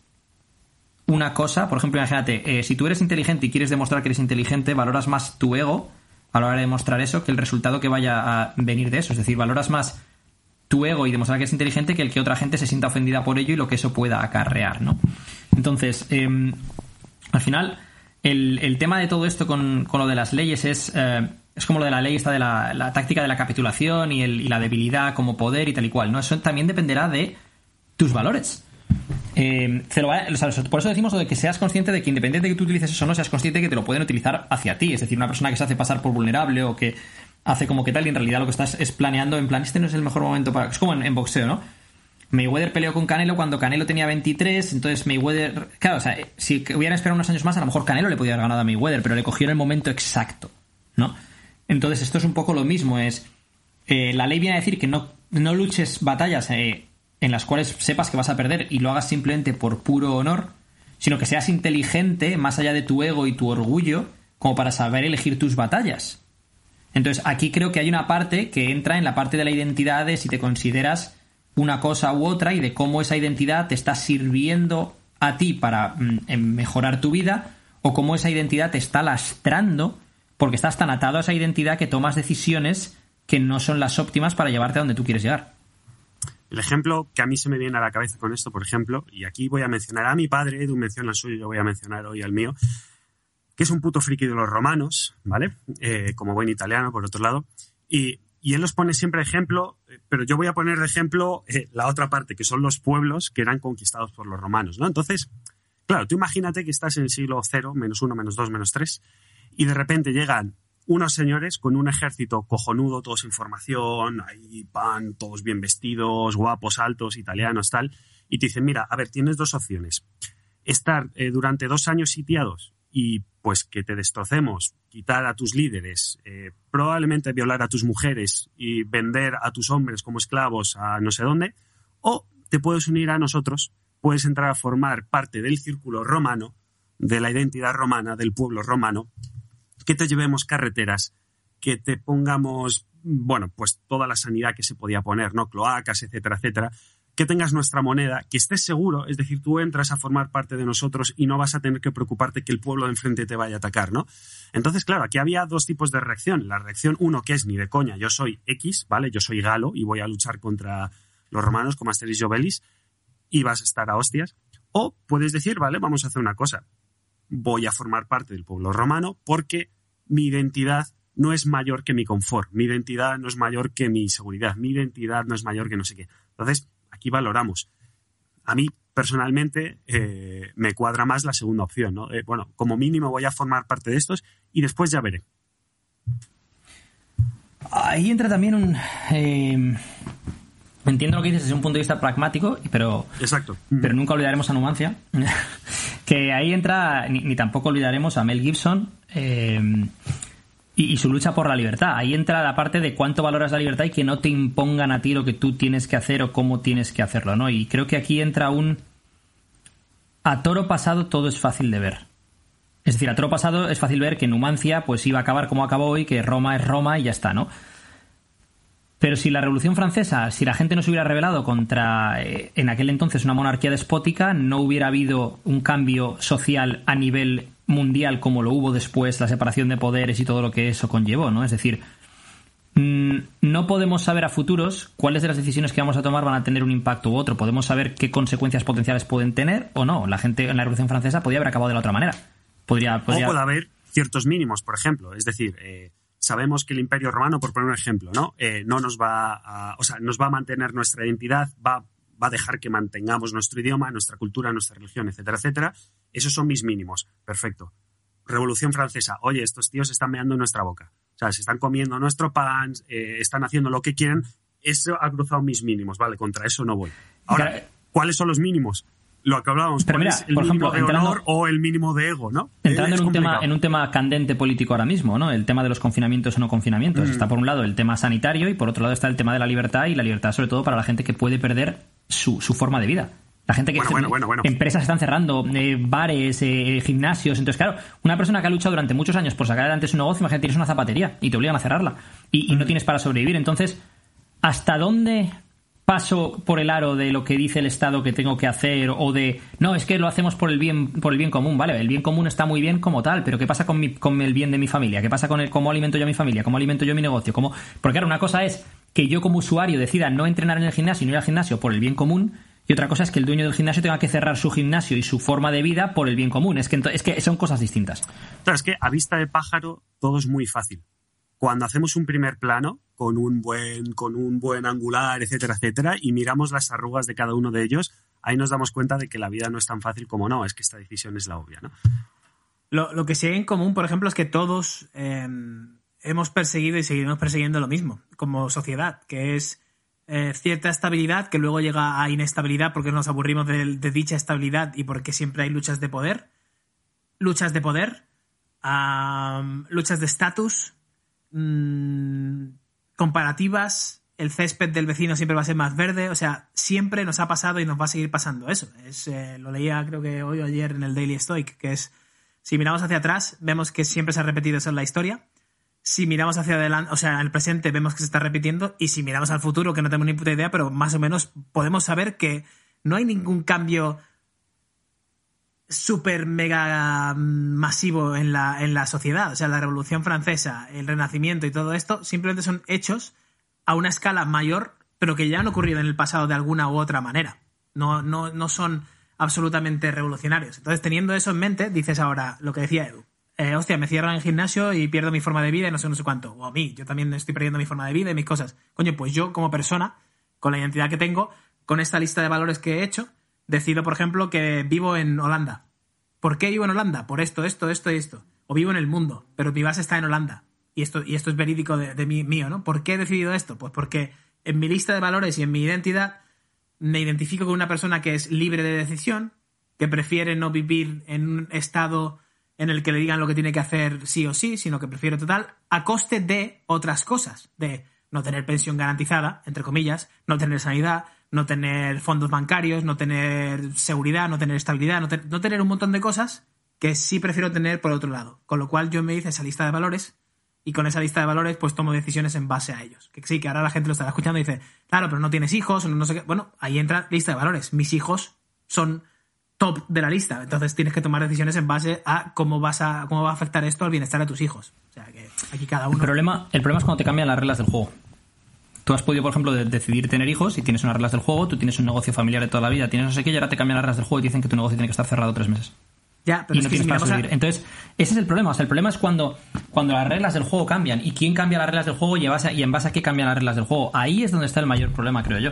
una cosa. Por ejemplo imagínate eh, si tú eres inteligente y quieres demostrar que eres inteligente valoras más tu ego a la hora de demostrar eso que el resultado que vaya a venir de eso. Es decir valoras más tu ego y demostrar que es inteligente que el que otra gente se sienta ofendida por ello y lo que eso pueda acarrear no entonces em, al final, el, el tema de todo esto con, con lo de las leyes es, eh, es como lo de la ley esta de la, la táctica de la capitulación y, el- y la debilidad como poder y tal y cual, ¿no? Eso también dependerá de tus valores. Eh, por eso decimos lo de que seas consciente de que independientemente de que tú utilices eso o no, seas consciente de que te lo pueden utilizar hacia ti. Es decir, una persona que se hace pasar por vulnerable o que hace como que tal y en realidad lo que estás es planeando en plan, este no es el mejor momento para... Es como en, en boxeo, ¿no? Mayweather peleó con Canelo cuando Canelo tenía 23, entonces Mayweather... Claro, o sea, si hubieran esperado unos años más, a lo mejor Canelo le podía haber ganado a Mayweather, pero le cogió en el momento exacto, ¿no? Entonces esto es un poco lo mismo, es... eh, la ley viene a decir que no, no luches batallas eh, en las cuales sepas que vas a perder y lo hagas simplemente por puro honor, sino que seas inteligente más allá de tu ego y tu orgullo como para saber elegir tus batallas. Entonces, aquí creo que hay una parte que entra en la parte de la identidad de si te consideras una cosa u otra y de cómo esa identidad te está sirviendo a ti para mm, mejorar tu vida o cómo esa identidad te está lastrando porque estás tan atado a esa identidad que tomas decisiones que no son las óptimas para llevarte a donde tú quieres llegar. El ejemplo que a mí se me viene a la cabeza con esto, por ejemplo, y aquí voy a mencionar a mi padre, Edu menciona al suyo, yo voy a mencionar hoy al mío, que es un puto friki de los romanos, ¿vale? Eh, como buen italiano, por otro lado. Y, él los pone siempre ejemplo, eh, pero yo voy a poner de ejemplo eh, la otra parte, que son los pueblos que eran conquistados por los romanos, ¿no? Entonces, claro, tú imagínate que estás en el siglo cero, menos uno, menos dos, menos tres, y de repente llegan unos señores con un ejército cojonudo, todos información, ahí van todos bien vestidos, guapos, altos, italianos, tal, y te dicen, mira, a ver, tienes dos opciones. Estar eh, durante dos años sitiados y pues que te destrocemos, quitar a tus líderes, eh, probablemente violar a tus mujeres y vender a tus hombres como esclavos a no sé dónde, o te puedes unir a nosotros, puedes entrar a formar parte del círculo romano, de la identidad romana, del pueblo romano, que te llevemos carreteras, que te pongamos, bueno, pues toda la sanidad que se podía poner, ¿no? Cloacas, etcétera, etcétera. Que tengas nuestra moneda, que estés seguro, es decir, tú entras a formar parte de nosotros y no vas a tener que preocuparte que el pueblo de enfrente te vaya a atacar, ¿no? Entonces, claro, aquí había dos tipos de reacción. La reacción, uno, que es ni de coña, yo soy X, ¿vale? Yo soy galo y voy a luchar contra los romanos como Asterix y Obelix y vas a estar a hostias. O puedes decir, vale, vamos a hacer una cosa voy a formar parte del pueblo romano porque mi identidad no es mayor que mi confort, mi identidad no es mayor que mi seguridad, mi identidad no es mayor que no sé qué. Entonces, aquí valoramos. A mí, personalmente, eh, me cuadra más la segunda opción, ¿no? Eh, bueno, como mínimo voy a formar parte de estos y después ya veré. Ahí entra también un... eh, entiendo lo que dices desde un punto de vista pragmático, pero, Exacto. pero nunca olvidaremos a Numancia. [laughs] que ahí entra, ni, tampoco olvidaremos a Mel Gibson eh, y, y su lucha por la libertad. Ahí entra la parte de cuánto valoras la libertad y que no te impongan a ti lo que tú tienes que hacer o cómo tienes que hacerlo, ¿no? Y creo que aquí entra un... A toro pasado todo es fácil de ver. Es decir, a toro pasado es fácil ver que Numancia pues iba a acabar como acabó y que Roma es Roma y ya está, ¿no? Pero si la Revolución Francesa, si la gente no se hubiera rebelado contra, eh, en aquel entonces, una monarquía despótica, no hubiera habido un cambio social a nivel mundial como lo hubo después, la separación de poderes y todo lo que eso conllevó, ¿no? Es decir, mm, no podemos saber a futuros cuáles de las decisiones que vamos a tomar van a tener un impacto u otro. Podemos saber qué consecuencias potenciales pueden tener o no. La gente en la Revolución Francesa podría haber acabado de la otra manera. Podría, podría- O puede haber ciertos mínimos, por ejemplo. Es decir, eh, sabemos que el Imperio Romano, por poner un ejemplo, ¿no? Eh, no nos va a, o sea, nos va a mantener nuestra identidad, va, va a dejar que mantengamos nuestro idioma, nuestra cultura, nuestra religión, etcétera, etcétera. Esos son mis mínimos. Perfecto. Revolución Francesa. Oye, estos tíos están meando en nuestra boca. O sea, se están comiendo nuestro pan, eh, están haciendo lo que quieren. Eso ha cruzado mis mínimos, ¿vale? Contra eso no voy. Ahora, Claro. ¿cuáles son los mínimos? Lo que hablábamos, Pero ¿cuál mira, es el por mínimo ejemplo, de honor entrando- o el mínimo de ego, ¿no? Entrando en un, tema, en un tema candente político ahora mismo, ¿no? El tema de los confinamientos o no confinamientos. Mm. Está por un lado el tema sanitario y por otro lado está el tema de la libertad y la libertad sobre todo para la gente que puede perder su, su forma de vida. La gente que Bueno, bueno, bueno, bueno. empresas están cerrando, eh, bares, eh, gimnasios. Entonces, claro, una persona que ha luchado durante muchos años por sacar adelante su negocio, imagínate, tienes una zapatería y te obligan a cerrarla y, Mm. y no tienes para sobrevivir. Entonces, ¿hasta dónde paso por el aro de lo que dice el Estado que tengo que hacer o de no, es que lo hacemos por el bien por el bien común, vale, el bien común está muy bien como tal, pero ¿qué pasa con, mi, con el bien de mi familia? ¿Qué pasa con el cómo alimento yo a mi familia? ¿Cómo alimento yo mi negocio? ¿Cómo? Porque claro, una cosa es que yo como usuario decida no entrenar en el gimnasio y no ir al gimnasio por el bien común y otra cosa es que el dueño del gimnasio tenga que cerrar su gimnasio y su forma de vida por el bien común. Es que, es que son cosas distintas. Claro, es que a vista de pájaro todo es muy fácil. Cuando hacemos un primer plano con un buen, con un buen angular, etcétera, etcétera, y miramos las arrugas de cada uno de ellos, ahí nos damos cuenta de que la vida no es tan fácil como no, es que esta decisión es la obvia, ¿no? Lo, lo que sí hay en común, por ejemplo, es que todos eh, hemos perseguido y seguiremos persiguiendo lo mismo como sociedad, que es eh, cierta estabilidad que luego llega a inestabilidad porque nos aburrimos de, dicha estabilidad y porque siempre hay luchas de poder. Luchas de poder, luchas de estatus, mm, comparativas, el césped del vecino siempre va a ser más verde, o sea, siempre nos ha pasado y nos va a seguir pasando eso. Es, eh, lo leía creo que hoy o ayer en el Daily Stoic, que es, si miramos hacia atrás, vemos que siempre se ha repetido eso en la historia. Si miramos hacia adelante, o sea, el presente vemos que se está repitiendo y si miramos al futuro, que no tenemos ni puta idea, pero más o menos podemos saber que no hay ningún cambio súper mega mm, masivo en la, en la sociedad. O sea, la Revolución Francesa, el Renacimiento y todo esto simplemente son hechos a una escala mayor, pero que ya han ocurrido en el pasado de alguna u otra manera. No, no, no son absolutamente revolucionarios. Entonces, teniendo eso en mente, dices ahora lo que decía Edu. Eh, hostia, me cierran el gimnasio y pierdo mi forma de vida y no sé, no sé cuánto. O a mí, yo también estoy perdiendo mi forma de vida y mis cosas. Coño, pues yo como persona, con la identidad que tengo, con esta lista de valores que he hecho, decido, por ejemplo, que vivo en Holanda. ¿Por qué vivo en Holanda? Por esto, esto, esto y esto. O vivo en el mundo, pero mi base está en Holanda. Y esto, y esto es verídico de, mí, mío, ¿no? ¿Por qué he decidido esto? Pues porque en mi lista de valores y en mi identidad me identifico con una persona que es libre de decisión, que prefiere no vivir en un estado en el que le digan lo que tiene que hacer sí o sí, sino que prefiere total, a coste de otras cosas, de no tener pensión garantizada, entre comillas, no tener sanidad, no tener fondos bancarios, no tener seguridad, no tener estabilidad, no, no tener un montón de cosas que sí prefiero tener por otro lado. Con lo cual yo me hice esa lista de valores y con esa lista de valores pues tomo decisiones en base a ellos. Que sí, que ahora la gente lo estará escuchando y dice, claro, pero no tienes hijos, no sé qué. Bueno, ahí entra lista de valores. Mis hijos son top de la lista. Entonces tienes que tomar decisiones en base a cómo vas a cómo va a afectar esto al bienestar de tus hijos. O sea que aquí cada El uno. problema, el problema es cuando te cambian las reglas del juego. Tú has podido, por ejemplo, de- decidir tener hijos y tienes unas reglas del juego, tú tienes un negocio familiar de toda la vida, tienes no sé qué, y ahora te cambian las reglas del juego y dicen que tu negocio tiene que estar cerrado tres meses. ya, pero y no tienes para a- sobrevivir. Entonces, ese es el problema. O sea, el problema es cuando, cuando las reglas del juego cambian. ¿Y quién cambia las reglas del juego y en, base a, y en base a qué cambian las reglas del juego? Ahí es donde está el mayor problema, creo yo.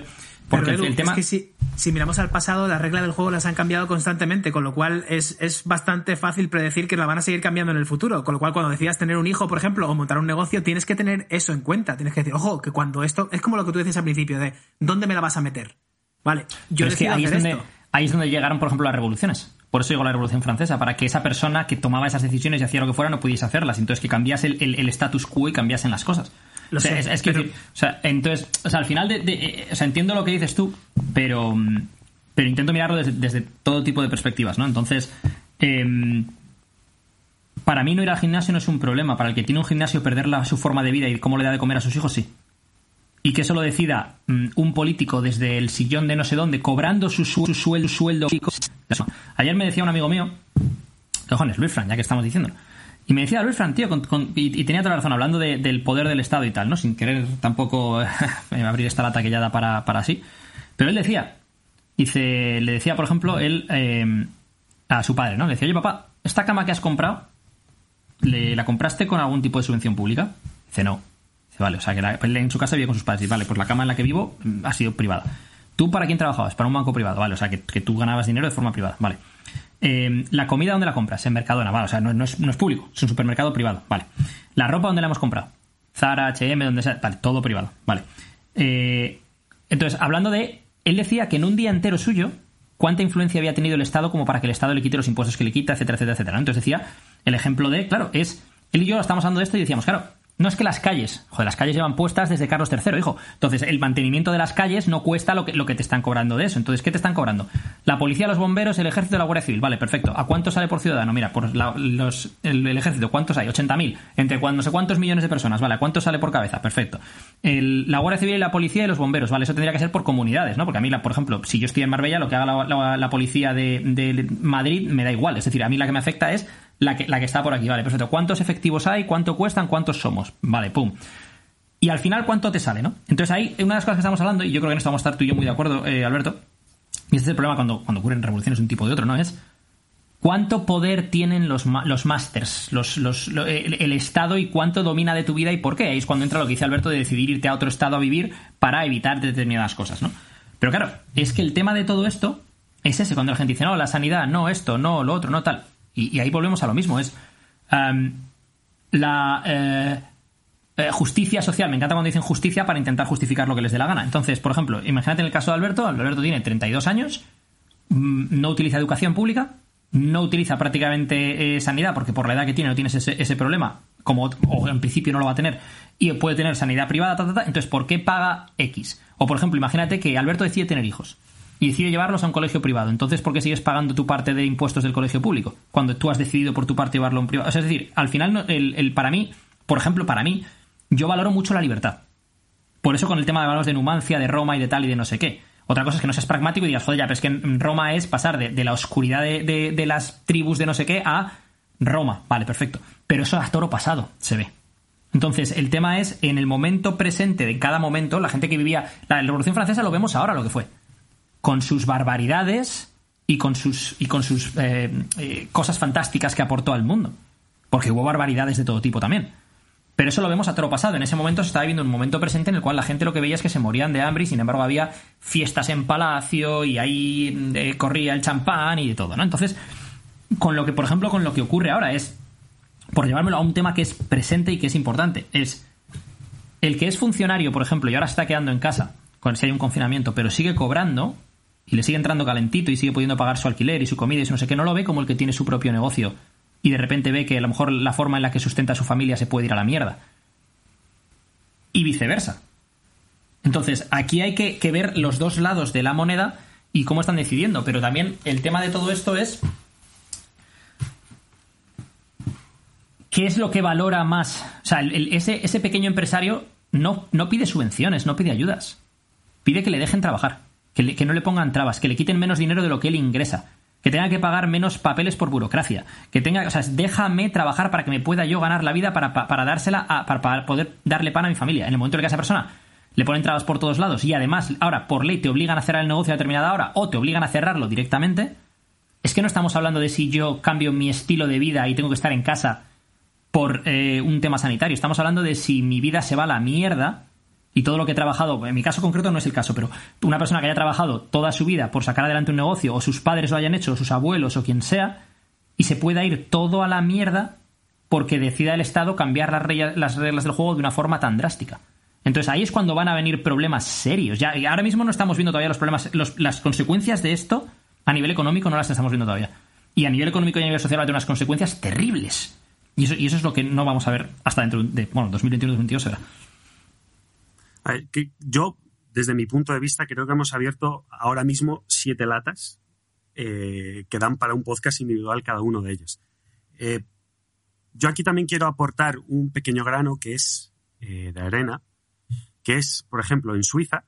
Porque Pero, el, el tema... es que si, si miramos al pasado, las reglas del juego las han cambiado constantemente, con lo cual es, es bastante fácil predecir que las van a seguir cambiando en el futuro. Con lo cual, cuando decidas tener un hijo, por ejemplo, o montar un negocio, tienes que tener eso en cuenta. Tienes que decir, ojo, que cuando esto. Es como lo que tú decías al principio, de ¿dónde me la vas a meter? Vale, yo es que ahí es, donde, ahí es donde llegaron, por ejemplo, las revoluciones. Por eso llegó la Revolución Francesa, para que esa persona que tomaba esas decisiones y hacía lo que fuera no pudiese hacerlas. Entonces, que cambiase el, el- el status quo y cambiasen las cosas. Lo sé, es, es que, pero- o sea, entonces, o sea, al final, de, de- eh, o sea, entiendo lo que dices tú, pero, mm, pero intento mirarlo desde, desde todo tipo de perspectivas, ¿no? Entonces, em, para mí no ir al gimnasio no es un problema. Para el que tiene un gimnasio, perder la- su forma de vida y cómo le da de comer a sus hijos, sí y que eso lo decida mm, un político desde el sillón de no sé dónde, cobrando su, su- su sueldo, sueldo. Ayer me decía un amigo mío, cojones, Luis Fran, ya que estamos diciendo. Y me decía Luis Fran, tío, con- con- y, tenía toda la razón, hablando de- del poder del Estado y tal, ¿no? Sin querer tampoco [laughs] abrir esta lata que ya da para, para así. Pero él decía, dice, le decía, por ejemplo, él eh, a su padre, ¿no? Le decía, oye, papá, esta cama que has comprado, ¿le, ¿la compraste con algún tipo de subvención pública? Dice, no. Dice, vale, o sea, que él en su casa vive con sus padres. Dice, vale, pues la cama en la que vivo mm, ha sido privada. ¿Tú para quién trabajabas? Para un banco privado, vale, o sea, que tú ganabas dinero de forma privada, vale. Eh, ¿La comida dónde la compras? En Mercadona, vale, o sea, no, es, no es público, es un supermercado privado, vale. ¿La ropa dónde la hemos comprado? Zara, H&M, donde sea, vale, todo privado, vale. Eh, entonces, hablando de... Él decía que en un día entero suyo, cuánta influencia había tenido el Estado como para que el Estado le quite los impuestos que le quita, etcétera, etcétera, etcétera. Entonces decía, el ejemplo de, claro, es... Él y yo estamos hablando de esto y decíamos, claro, no es que las calles, joder, las calles llevan puestas desde Carlos III, hijo. Entonces, el mantenimiento de las calles no cuesta lo que, te están cobrando de eso. Entonces, ¿qué te están cobrando? La policía, los bomberos, el ejército, la Guardia Civil. Vale, perfecto. ¿A cuánto sale por ciudadano? Mira, por los, el, ejército, ¿cuántos hay? 80.000. Entre no sé cuántos millones de personas. Vale, ¿a cuánto sale por cabeza? Perfecto. La Guardia Civil y la policía y los bomberos. Vale, eso tendría que ser por comunidades, ¿no? Porque a mí, por ejemplo, si yo estoy en Marbella, lo que haga la policía de, de Madrid me da igual. Es decir, a mí la que me afecta es la que, la que está por aquí. Vale, perfecto. ¿Cuántos efectivos hay? ¿Cuánto cuestan? ¿Cuántos somos? Vale, pum. Y al final, ¿cuánto te sale, no? Entonces ahí, una de las cosas que estamos hablando, y yo creo que en esto vamos a estar tú y yo muy de acuerdo, eh, Alberto, y este es el problema cuando, cuando ocurren revoluciones de un tipo de otro, ¿no? Es cuánto poder tienen los, los másters, los, los, lo- el, el Estado y cuánto domina de tu vida y por qué. Ahí es cuando entra lo que dice Alberto de decidir irte a otro Estado a vivir para evitar determinadas cosas, ¿no? Pero claro, es que el tema de todo esto es ese, cuando la gente dice, no, la sanidad, no esto, no lo otro, no tal. Y, ahí volvemos a lo mismo, es... am, la... eh, eh, justicia social, me encanta cuando dicen justicia para intentar justificar lo que les dé la gana. Entonces, por ejemplo, imagínate en el caso de Alberto, Alberto tiene 32 años, mm, no utiliza educación pública, no utiliza prácticamente eh, sanidad, porque por la edad que tiene no tienes ese, ese problema, como o en principio no lo va a tener, y puede tener sanidad privada, ta, ta, ta. entonces, ¿por qué paga X? O, por ejemplo, imagínate que Alberto decide tener hijos y decide llevarlos a un colegio privado. Entonces, ¿por qué sigues pagando tu parte de impuestos del colegio público? Cuando tú has decidido por tu parte llevarlo a un privado. Es decir, al final, el, el- para mí, por ejemplo, para mí, yo valoro mucho la libertad. Por eso con el tema de valores de Numancia, de Roma y de tal y de no sé qué. Otra cosa es que no seas pragmático y digas, joder, ya, pero es que en Roma es pasar de, de la oscuridad de, de- de las tribus de no sé qué a Roma. Vale, perfecto. Pero eso a toro pasado se ve. Entonces, el tema es, en el momento presente de cada momento, la gente que vivía... La Revolución Francesa lo vemos ahora lo que fue. Con sus barbaridades y con sus, y con sus eh, eh, cosas fantásticas que aportó al mundo. Porque hubo barbaridades de todo tipo también. Pero eso lo vemos a toro pasado. En ese momento se estaba viviendo un momento presente en el cual la gente lo que veía es que se morían de hambre y sin embargo había fiestas en palacio y ahí eh, corría el champán y de todo, ¿no? Entonces, con lo que, por ejemplo, con lo que ocurre ahora es, por llevármelo a un tema que es presente y que es importante, es el que es funcionario, por ejemplo, y ahora está quedando en casa, con si hay un confinamiento, pero sigue cobrando y le sigue entrando calentito y sigue pudiendo pagar su alquiler y su comida y no sé qué, no lo ve como el que tiene su propio negocio y de repente ve que a lo mejor la forma en la que sustenta a su familia se puede ir a la mierda. Y viceversa. Entonces, aquí hay que, ver los dos lados de la moneda y cómo están decidiendo. Pero también el tema de todo esto es. ¿Qué es lo que valora más? O sea, ese, ese pequeño empresario no, no pide subvenciones, no pide ayudas. Pide que le dejen trabajar, que, le- que no le pongan trabas, que le quiten menos dinero de lo que él ingresa, que tenga que pagar menos papeles por burocracia, que tenga, o sea, déjame trabajar para que me pueda yo ganar la vida para, pa- para dársela, a- para, para poder darle pan a mi familia. En el momento en que a esa persona le ponen trabas por todos lados y además ahora por ley te obligan a cerrar el negocio a determinada hora o te obligan a cerrarlo directamente, es que no estamos hablando de si yo cambio mi estilo de vida y tengo que estar en casa por eh, un tema sanitario. Estamos hablando de si mi vida se va a la mierda y todo lo que he trabajado, en mi caso concreto no es el caso, pero una persona que haya trabajado toda su vida por sacar adelante un negocio, o sus padres lo hayan hecho, o sus abuelos, o quien sea, y se pueda ir todo a la mierda porque decida el Estado cambiar las, rey- las reglas del juego de una forma tan drástica. Entonces ahí es cuando van a venir problemas serios. Ya, y ahora mismo no estamos viendo todavía los problemas, los- las consecuencias de esto a nivel económico no las estamos viendo todavía. Y a nivel económico y a nivel social va a tener unas consecuencias terribles. Y eso, y eso es lo que no vamos a ver hasta dentro de, bueno, 2021-2022 será. Ver, que yo, desde mi punto de vista, creo que hemos abierto ahora mismo siete latas eh, que dan para un podcast individual cada uno de ellos. Eh, yo aquí también quiero aportar un pequeño grano que es eh, de arena, que es, por ejemplo, en Suiza,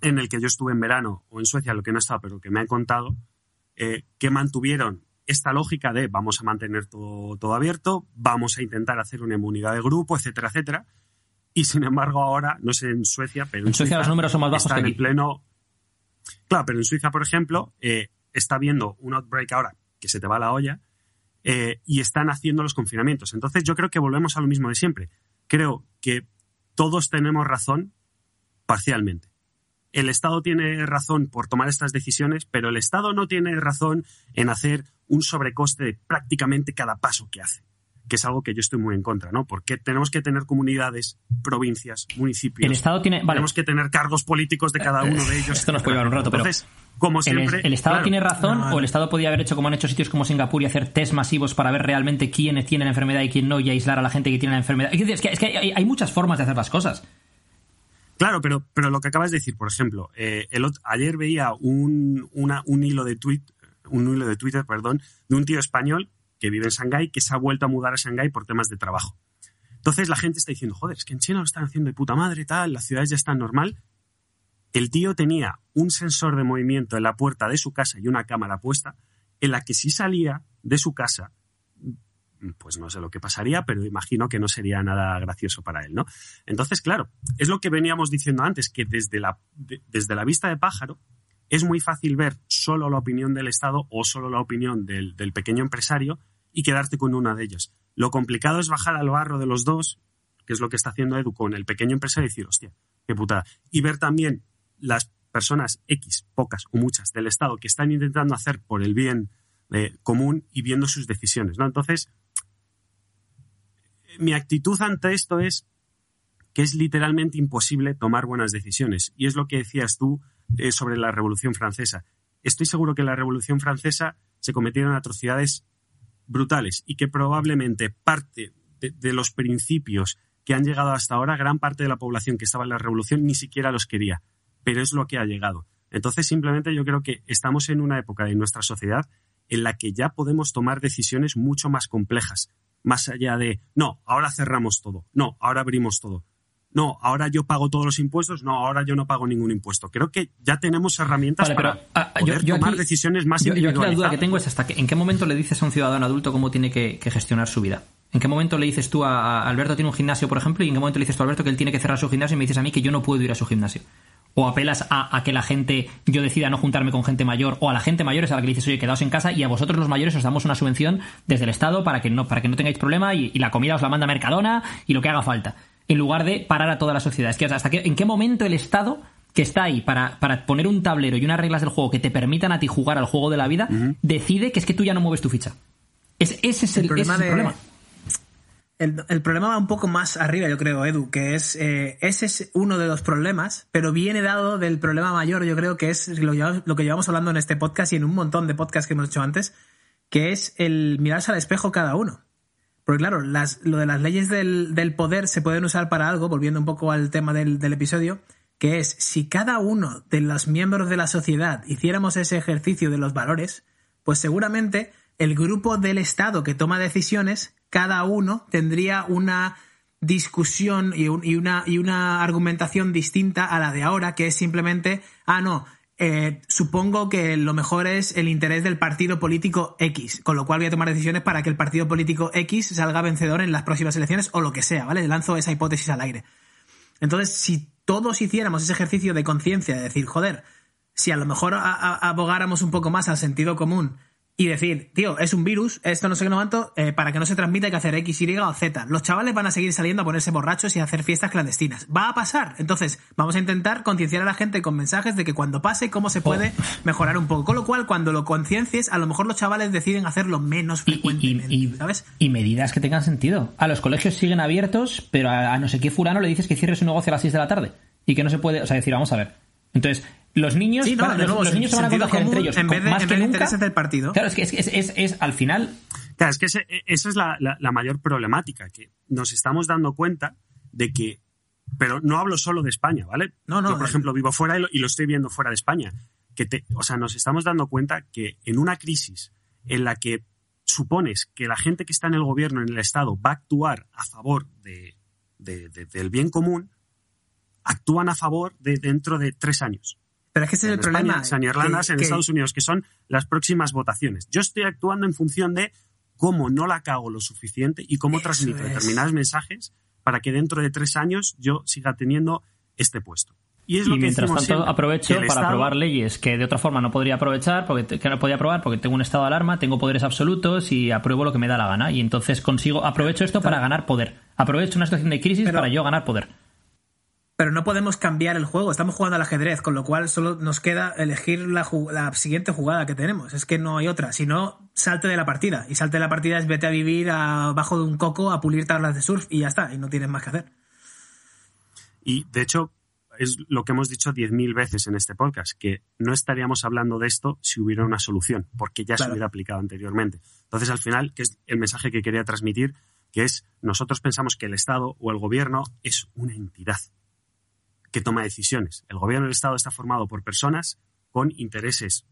en el que yo estuve en verano, o en Suecia, lo que no estaba, pero que me han contado, que mantuvieron esta lógica de vamos a mantener todo, todo abierto, vamos a intentar hacer una inmunidad de grupo, etcétera, etcétera. [laughs] Y sin embargo, ahora, no sé en Suecia, pero En Suecia los números son más bajos están que en aquí. pleno. Claro, pero en Suiza, por ejemplo, eh, está viendo un outbreak ahora que se te va la olla eh, y están haciendo los confinamientos. Entonces, yo creo que volvemos a lo mismo de siempre. Creo que todos tenemos razón parcialmente. El Estado tiene razón por tomar estas decisiones, pero el Estado no tiene razón en hacer un sobrecoste de prácticamente cada paso que hace, que es algo que yo estoy muy en contra, ¿no? Porque tenemos que tener comunidades, provincias, municipios. El Estado tiene. Vale, Tenemos que tener cargos políticos de cada uno de ellos. [laughs] Esto nos puede llevar un rato, pero como ¿El, siempre. el Estado claro, tiene razón no, o el Estado podía haber hecho como han hecho sitios como Singapur y hacer test masivos para ver realmente quién tiene la enfermedad y quién no y aislar a la gente que tiene la enfermedad? Es que, es que- es que hay, hay muchas formas de hacer las cosas. Claro, pero, pero lo que acabas de decir, por ejemplo, eh, el ayer veía un, una- un hilo de tweet, un hilo de Twitter, perdón, de un tío español que vive en Shanghái que se ha vuelto a mudar a Shanghái por temas de trabajo. Entonces la gente está diciendo, joder, es que en China lo están haciendo de puta madre, tal, las ciudades ya están normal. El tío tenía un sensor de movimiento en la puerta de su casa y una cámara puesta, en la que si salía de su casa, pues no sé lo que pasaría, pero imagino que no sería nada gracioso para él, ¿no? Entonces, claro, es lo que veníamos diciendo antes, que desde la, de- desde la vista de pájaro es muy fácil ver solo la opinión del Estado o solo la opinión del, del pequeño empresario y quedarte con una de ellos. Lo complicado es bajar al barro de los dos, que es lo que está haciendo Edu con el pequeño empresario y decir, hostia, qué putada. Y ver también las personas X, pocas o muchas del Estado que están intentando hacer por el bien eh, común y viendo sus decisiones, ¿no? Entonces, mi actitud ante esto es que es literalmente imposible tomar buenas decisiones. Y es lo que decías tú eh, sobre la Revolución Francesa. Estoy seguro que en la Revolución Francesa se cometieron atrocidades brutales y que probablemente parte de, los principios que han llegado hasta ahora, gran parte de la población que estaba en la revolución ni siquiera los quería, pero es lo que ha llegado. Entonces, simplemente yo creo que estamos en una época de nuestra sociedad en la que ya podemos tomar decisiones mucho más complejas, más allá de, no, ahora cerramos todo, no, ahora abrimos todo, no, ahora yo pago todos los impuestos, no, ahora yo no pago ningún impuesto. Creo que ya tenemos herramientas Vale, para pero, ah, poder yo- yo tomar aquí- decisiones más yo, yo aquí la duda individualizadas. que tengo es hasta que, en qué momento le dices a un ciudadano adulto cómo tiene que, que gestionar su vida. ¿En qué momento le dices tú a, a Alberto tiene un gimnasio, por ejemplo, y en qué momento le dices tú a Alberto que él tiene que cerrar su gimnasio y me dices a mí que yo no puedo ir a su gimnasio? O apelas a, a que la gente, yo decida no juntarme con gente mayor, o a la gente mayor es a la que le dices, oye, quedaos en casa y a vosotros los mayores os damos una subvención desde el Estado para que no, para que no tengáis problema y, y la comida os la manda Mercadona y lo que haga falta. En lugar de parar a toda la sociedad. Es que hasta que, en qué momento el Estado que está ahí para, para poner un tablero y unas reglas del juego que te permitan a ti jugar al juego de la vida, decide que es que tú ya no mueves tu ficha. Es, ese es el, ese es el de- problema. El, el problema va un poco más arriba, yo creo, Edu, que es eh, ese es uno de los problemas, pero viene dado del problema mayor, yo creo que es lo que llevamos hablando en este podcast y en un montón de podcasts que hemos hecho antes, que es el mirarse al espejo cada uno. Porque claro, las, lo de las leyes del, poder se pueden usar para algo, volviendo un poco al tema del, episodio, que es si cada uno de los miembros de la sociedad hiciéramos ese ejercicio de los valores, pues seguramente el grupo del Estado que toma decisiones, cada uno tendría una discusión y una, y una argumentación distinta a la de ahora, que es simplemente, ah, no, eh, supongo que lo mejor es el interés del partido político X, con lo cual voy a tomar decisiones para que el partido político X salga vencedor en las próximas elecciones o lo que sea, ¿vale? Lanzo esa hipótesis al aire. Entonces, si todos hiciéramos ese ejercicio de conciencia, de decir, joder, si a lo mejor a- abogáramos un poco más al sentido común y decir, tío, es un virus, esto no sé qué no cuánto, eh, para que no se transmita hay que hacer X, Y o Z. Los chavales van a seguir saliendo a ponerse borrachos y a hacer fiestas clandestinas. Va a pasar. Entonces, vamos a intentar concienciar a la gente con mensajes de que cuando pase, cómo se puede [laughs] mejorar un poco. Con lo cual, cuando lo conciencies, a lo mejor los chavales deciden hacerlo menos Y, y- frecuentemente, y- ¿sabes? y medidas que tengan sentido. A los colegios siguen abiertos, pero a, a no sé qué fulano le dices que cierre su negocio a las 6 de la tarde. Y que no se puede. O sea, decir, vamos a ver. Entonces, los niños, Sí, no, van- los, niños se van a contagiar entre ellos. en vez de- más en que nunca. intereses del partido. Claro, es que es, es, es- es- al final. Claro, es que ese- e- esa es la, la- la mayor problemática, que nos estamos dando cuenta de que, pero no hablo solo de España, ¿vale? No, no, Yo, por eh. ejemplo, vivo fuera y lo, y lo estoy viendo fuera de España. Que te, o sea, nos estamos dando cuenta que en una crisis en la que supones que la gente que está en el gobierno, en el Estado, va a actuar a favor de, de- de- del bien común, actúan a favor de dentro de tres años Pero es que ese es en el España, problema. en San Irlandas, que- en que- Estados Unidos, que son las próximas votaciones. Yo estoy actuando en función de cómo no la cago lo suficiente y cómo Eso transmito es. determinados mensajes para que dentro de tres años yo siga teniendo este puesto. Y es lo Y que mientras tanto siempre, aprovecho para Estado- aprobar leyes que de otra forma no podría aprovechar, porque te- que no podía aprobar porque tengo un estado de alarma, tengo poderes absolutos y apruebo lo que me da la gana. Y entonces consigo, aprovecho esto para ganar poder. Aprovecho una situación de crisis Pero- para yo ganar poder. Pero no podemos cambiar el juego, estamos jugando al ajedrez, con lo cual solo nos queda elegir la, siguiente jugada que tenemos. Es que no hay otra. Si no, salte de la partida. Y salte de la partida es vete a vivir abajo de un coco a pulir tablas de surf y ya está. Y no tienes más que hacer. Y de hecho, es lo que hemos dicho 10.000 veces en este podcast, que no estaríamos hablando de esto si hubiera una solución, porque ya se hubiera aplicado anteriormente. Entonces, al final, que es el mensaje que quería transmitir, que es nosotros pensamos que el Estado o el gobierno es una entidad que toma decisiones. El gobierno del Estado está formado por personas con intereses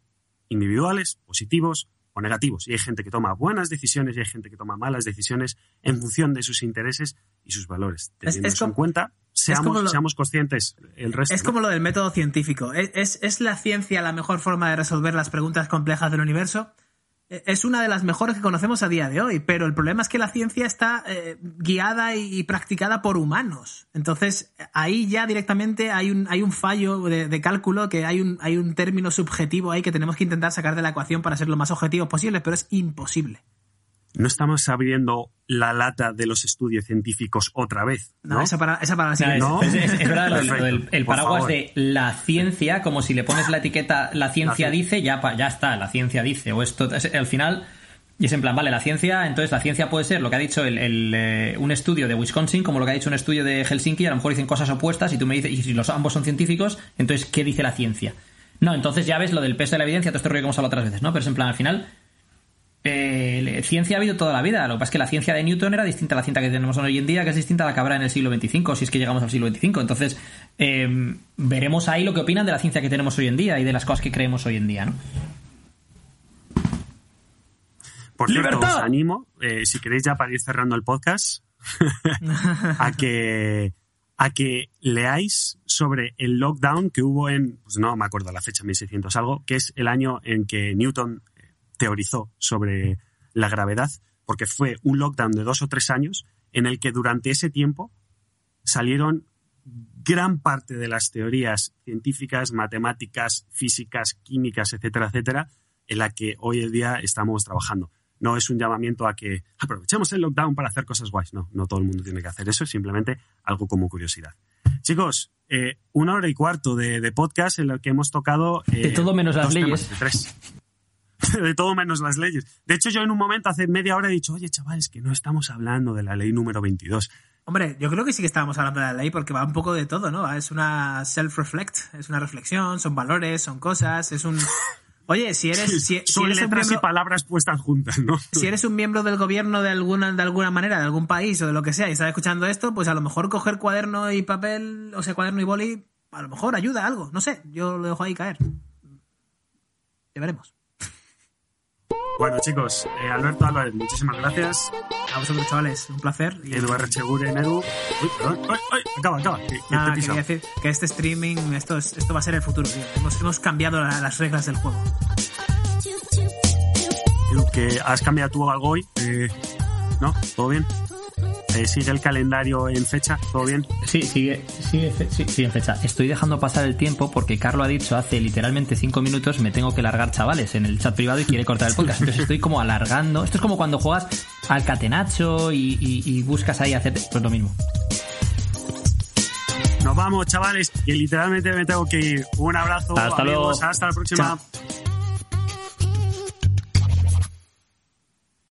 individuales, positivos o negativos. Y hay gente que toma buenas decisiones y hay gente que toma malas decisiones en función de sus intereses y sus valores. Es- Teniendo es eso en cuenta, seamos, como lo- seamos conscientes el resto. Es ¿no? como lo del método científico. ¿Es, es, es la ciencia la mejor forma de resolver las preguntas complejas del universo? Es una de las mejores que conocemos a día de hoy, pero el problema es que la ciencia está eh, guiada y, practicada por humanos. Entonces, ahí ya directamente hay un, hay un fallo de, de cálculo, que hay un, hay un término subjetivo ahí que tenemos que intentar sacar de la ecuación para ser lo más objetivos posible, pero es imposible. No estamos abriendo la lata de los estudios científicos otra vez. No, ¿no? Esa, para, esa para la siguiente. es, No. es- es verdad lo- lo Perfecto. el Por paraguas de la ciencia, como si le pones la etiqueta la ciencia La dice, ya, ya está, la ciencia dice. O esto, es- al final, Y es en plan, vale, la ciencia, entonces la ciencia puede ser lo que ha dicho el, el, eh, un estudio de Wisconsin, como lo que ha dicho un estudio de Helsinki, a lo mejor dicen cosas opuestas y tú me dices, y si los ambos son científicos, entonces, ¿qué dice la ciencia? No, entonces ya ves lo del peso de la evidencia, todo este rollo que hemos hablado otras veces, ¿no? Pero es en plan, al final, eh, ciencia ha habido toda la vida. Lo que pasa es que la ciencia de Newton era distinta a la ciencia que tenemos hoy en día, que es distinta a la que habrá en el siglo XXV, si es que llegamos al siglo XXV. Entonces, eh, veremos ahí lo que opinan de la ciencia que tenemos hoy en día y de las cosas que creemos hoy en día, ¿no? Por cierto, ¡Libertad! os animo, eh, si queréis ya para ir cerrando el podcast, [laughs] a que a que leáis sobre el lockdown que hubo en, pues no me acuerdo la fecha, 1600 algo, que es el año en que Newton teorizó sobre la gravedad, porque fue un lockdown de dos o tres años en el que durante ese tiempo salieron gran parte de las teorías científicas, matemáticas, físicas, químicas, etcétera, etcétera, en la que hoy en día estamos trabajando. No es un llamamiento a que aprovechemos el lockdown para hacer cosas guays. No, no todo el mundo tiene que hacer eso, es simplemente algo como curiosidad. Chicos, eh, una hora y cuarto de, de podcast en lo que hemos tocado... eh, De todo menos las leyes. temas, de tres. [laughs] de todo menos las leyes. De hecho, yo en un momento, hace media hora, he dicho, oye, chavales, que no estamos hablando de la ley número 22. Hombre, yo creo que sí que estábamos hablando de la ley porque va un poco de todo, ¿no? Es una self-reflect, es una reflexión, son valores, son cosas, es un... [laughs] Oye, si eres, si, si Son eres letras y palabras puestas juntas, ¿no? si eres un miembro del gobierno de alguna, de alguna manera, de algún país o de lo que sea, y estás escuchando esto, pues a lo mejor coger cuaderno y papel, o sea, cuaderno y boli, a lo mejor ayuda a algo. No sé, yo lo dejo ahí caer. Ya veremos. Bueno, chicos, eh, Alberto Álvarez, muchísimas gracias. A vosotros, chavales, un placer. Y- Eduardo Cheguren, Edu. Uy, perdón. Ay, ay, acaba, acaba. Nada, te he pisado. quería decir que este streaming, esto, es- esto va a ser el futuro, tío. Hemos, hemos cambiado la- las reglas del juego. Edu, que has cambiado tú algo hoy. Eh, ¿No? ¿Todo bien? Eh, ¿Sigue el calendario en fecha? ¿Todo bien? Sí, sigue, sigue, fe- sí, sigue en fecha. Estoy dejando pasar el tiempo porque Carlo ha dicho hace literalmente cinco minutos me tengo que largar, chavales, en el chat privado y quiere cortar el podcast. Entonces estoy como alargando. Esto es como cuando juegas al catenacho y, y- y buscas ahí hacer... Pues lo mismo. Nos vamos, chavales, que literalmente me tengo que ir. Un abrazo. Hasta luego. Hasta la próxima. Chao.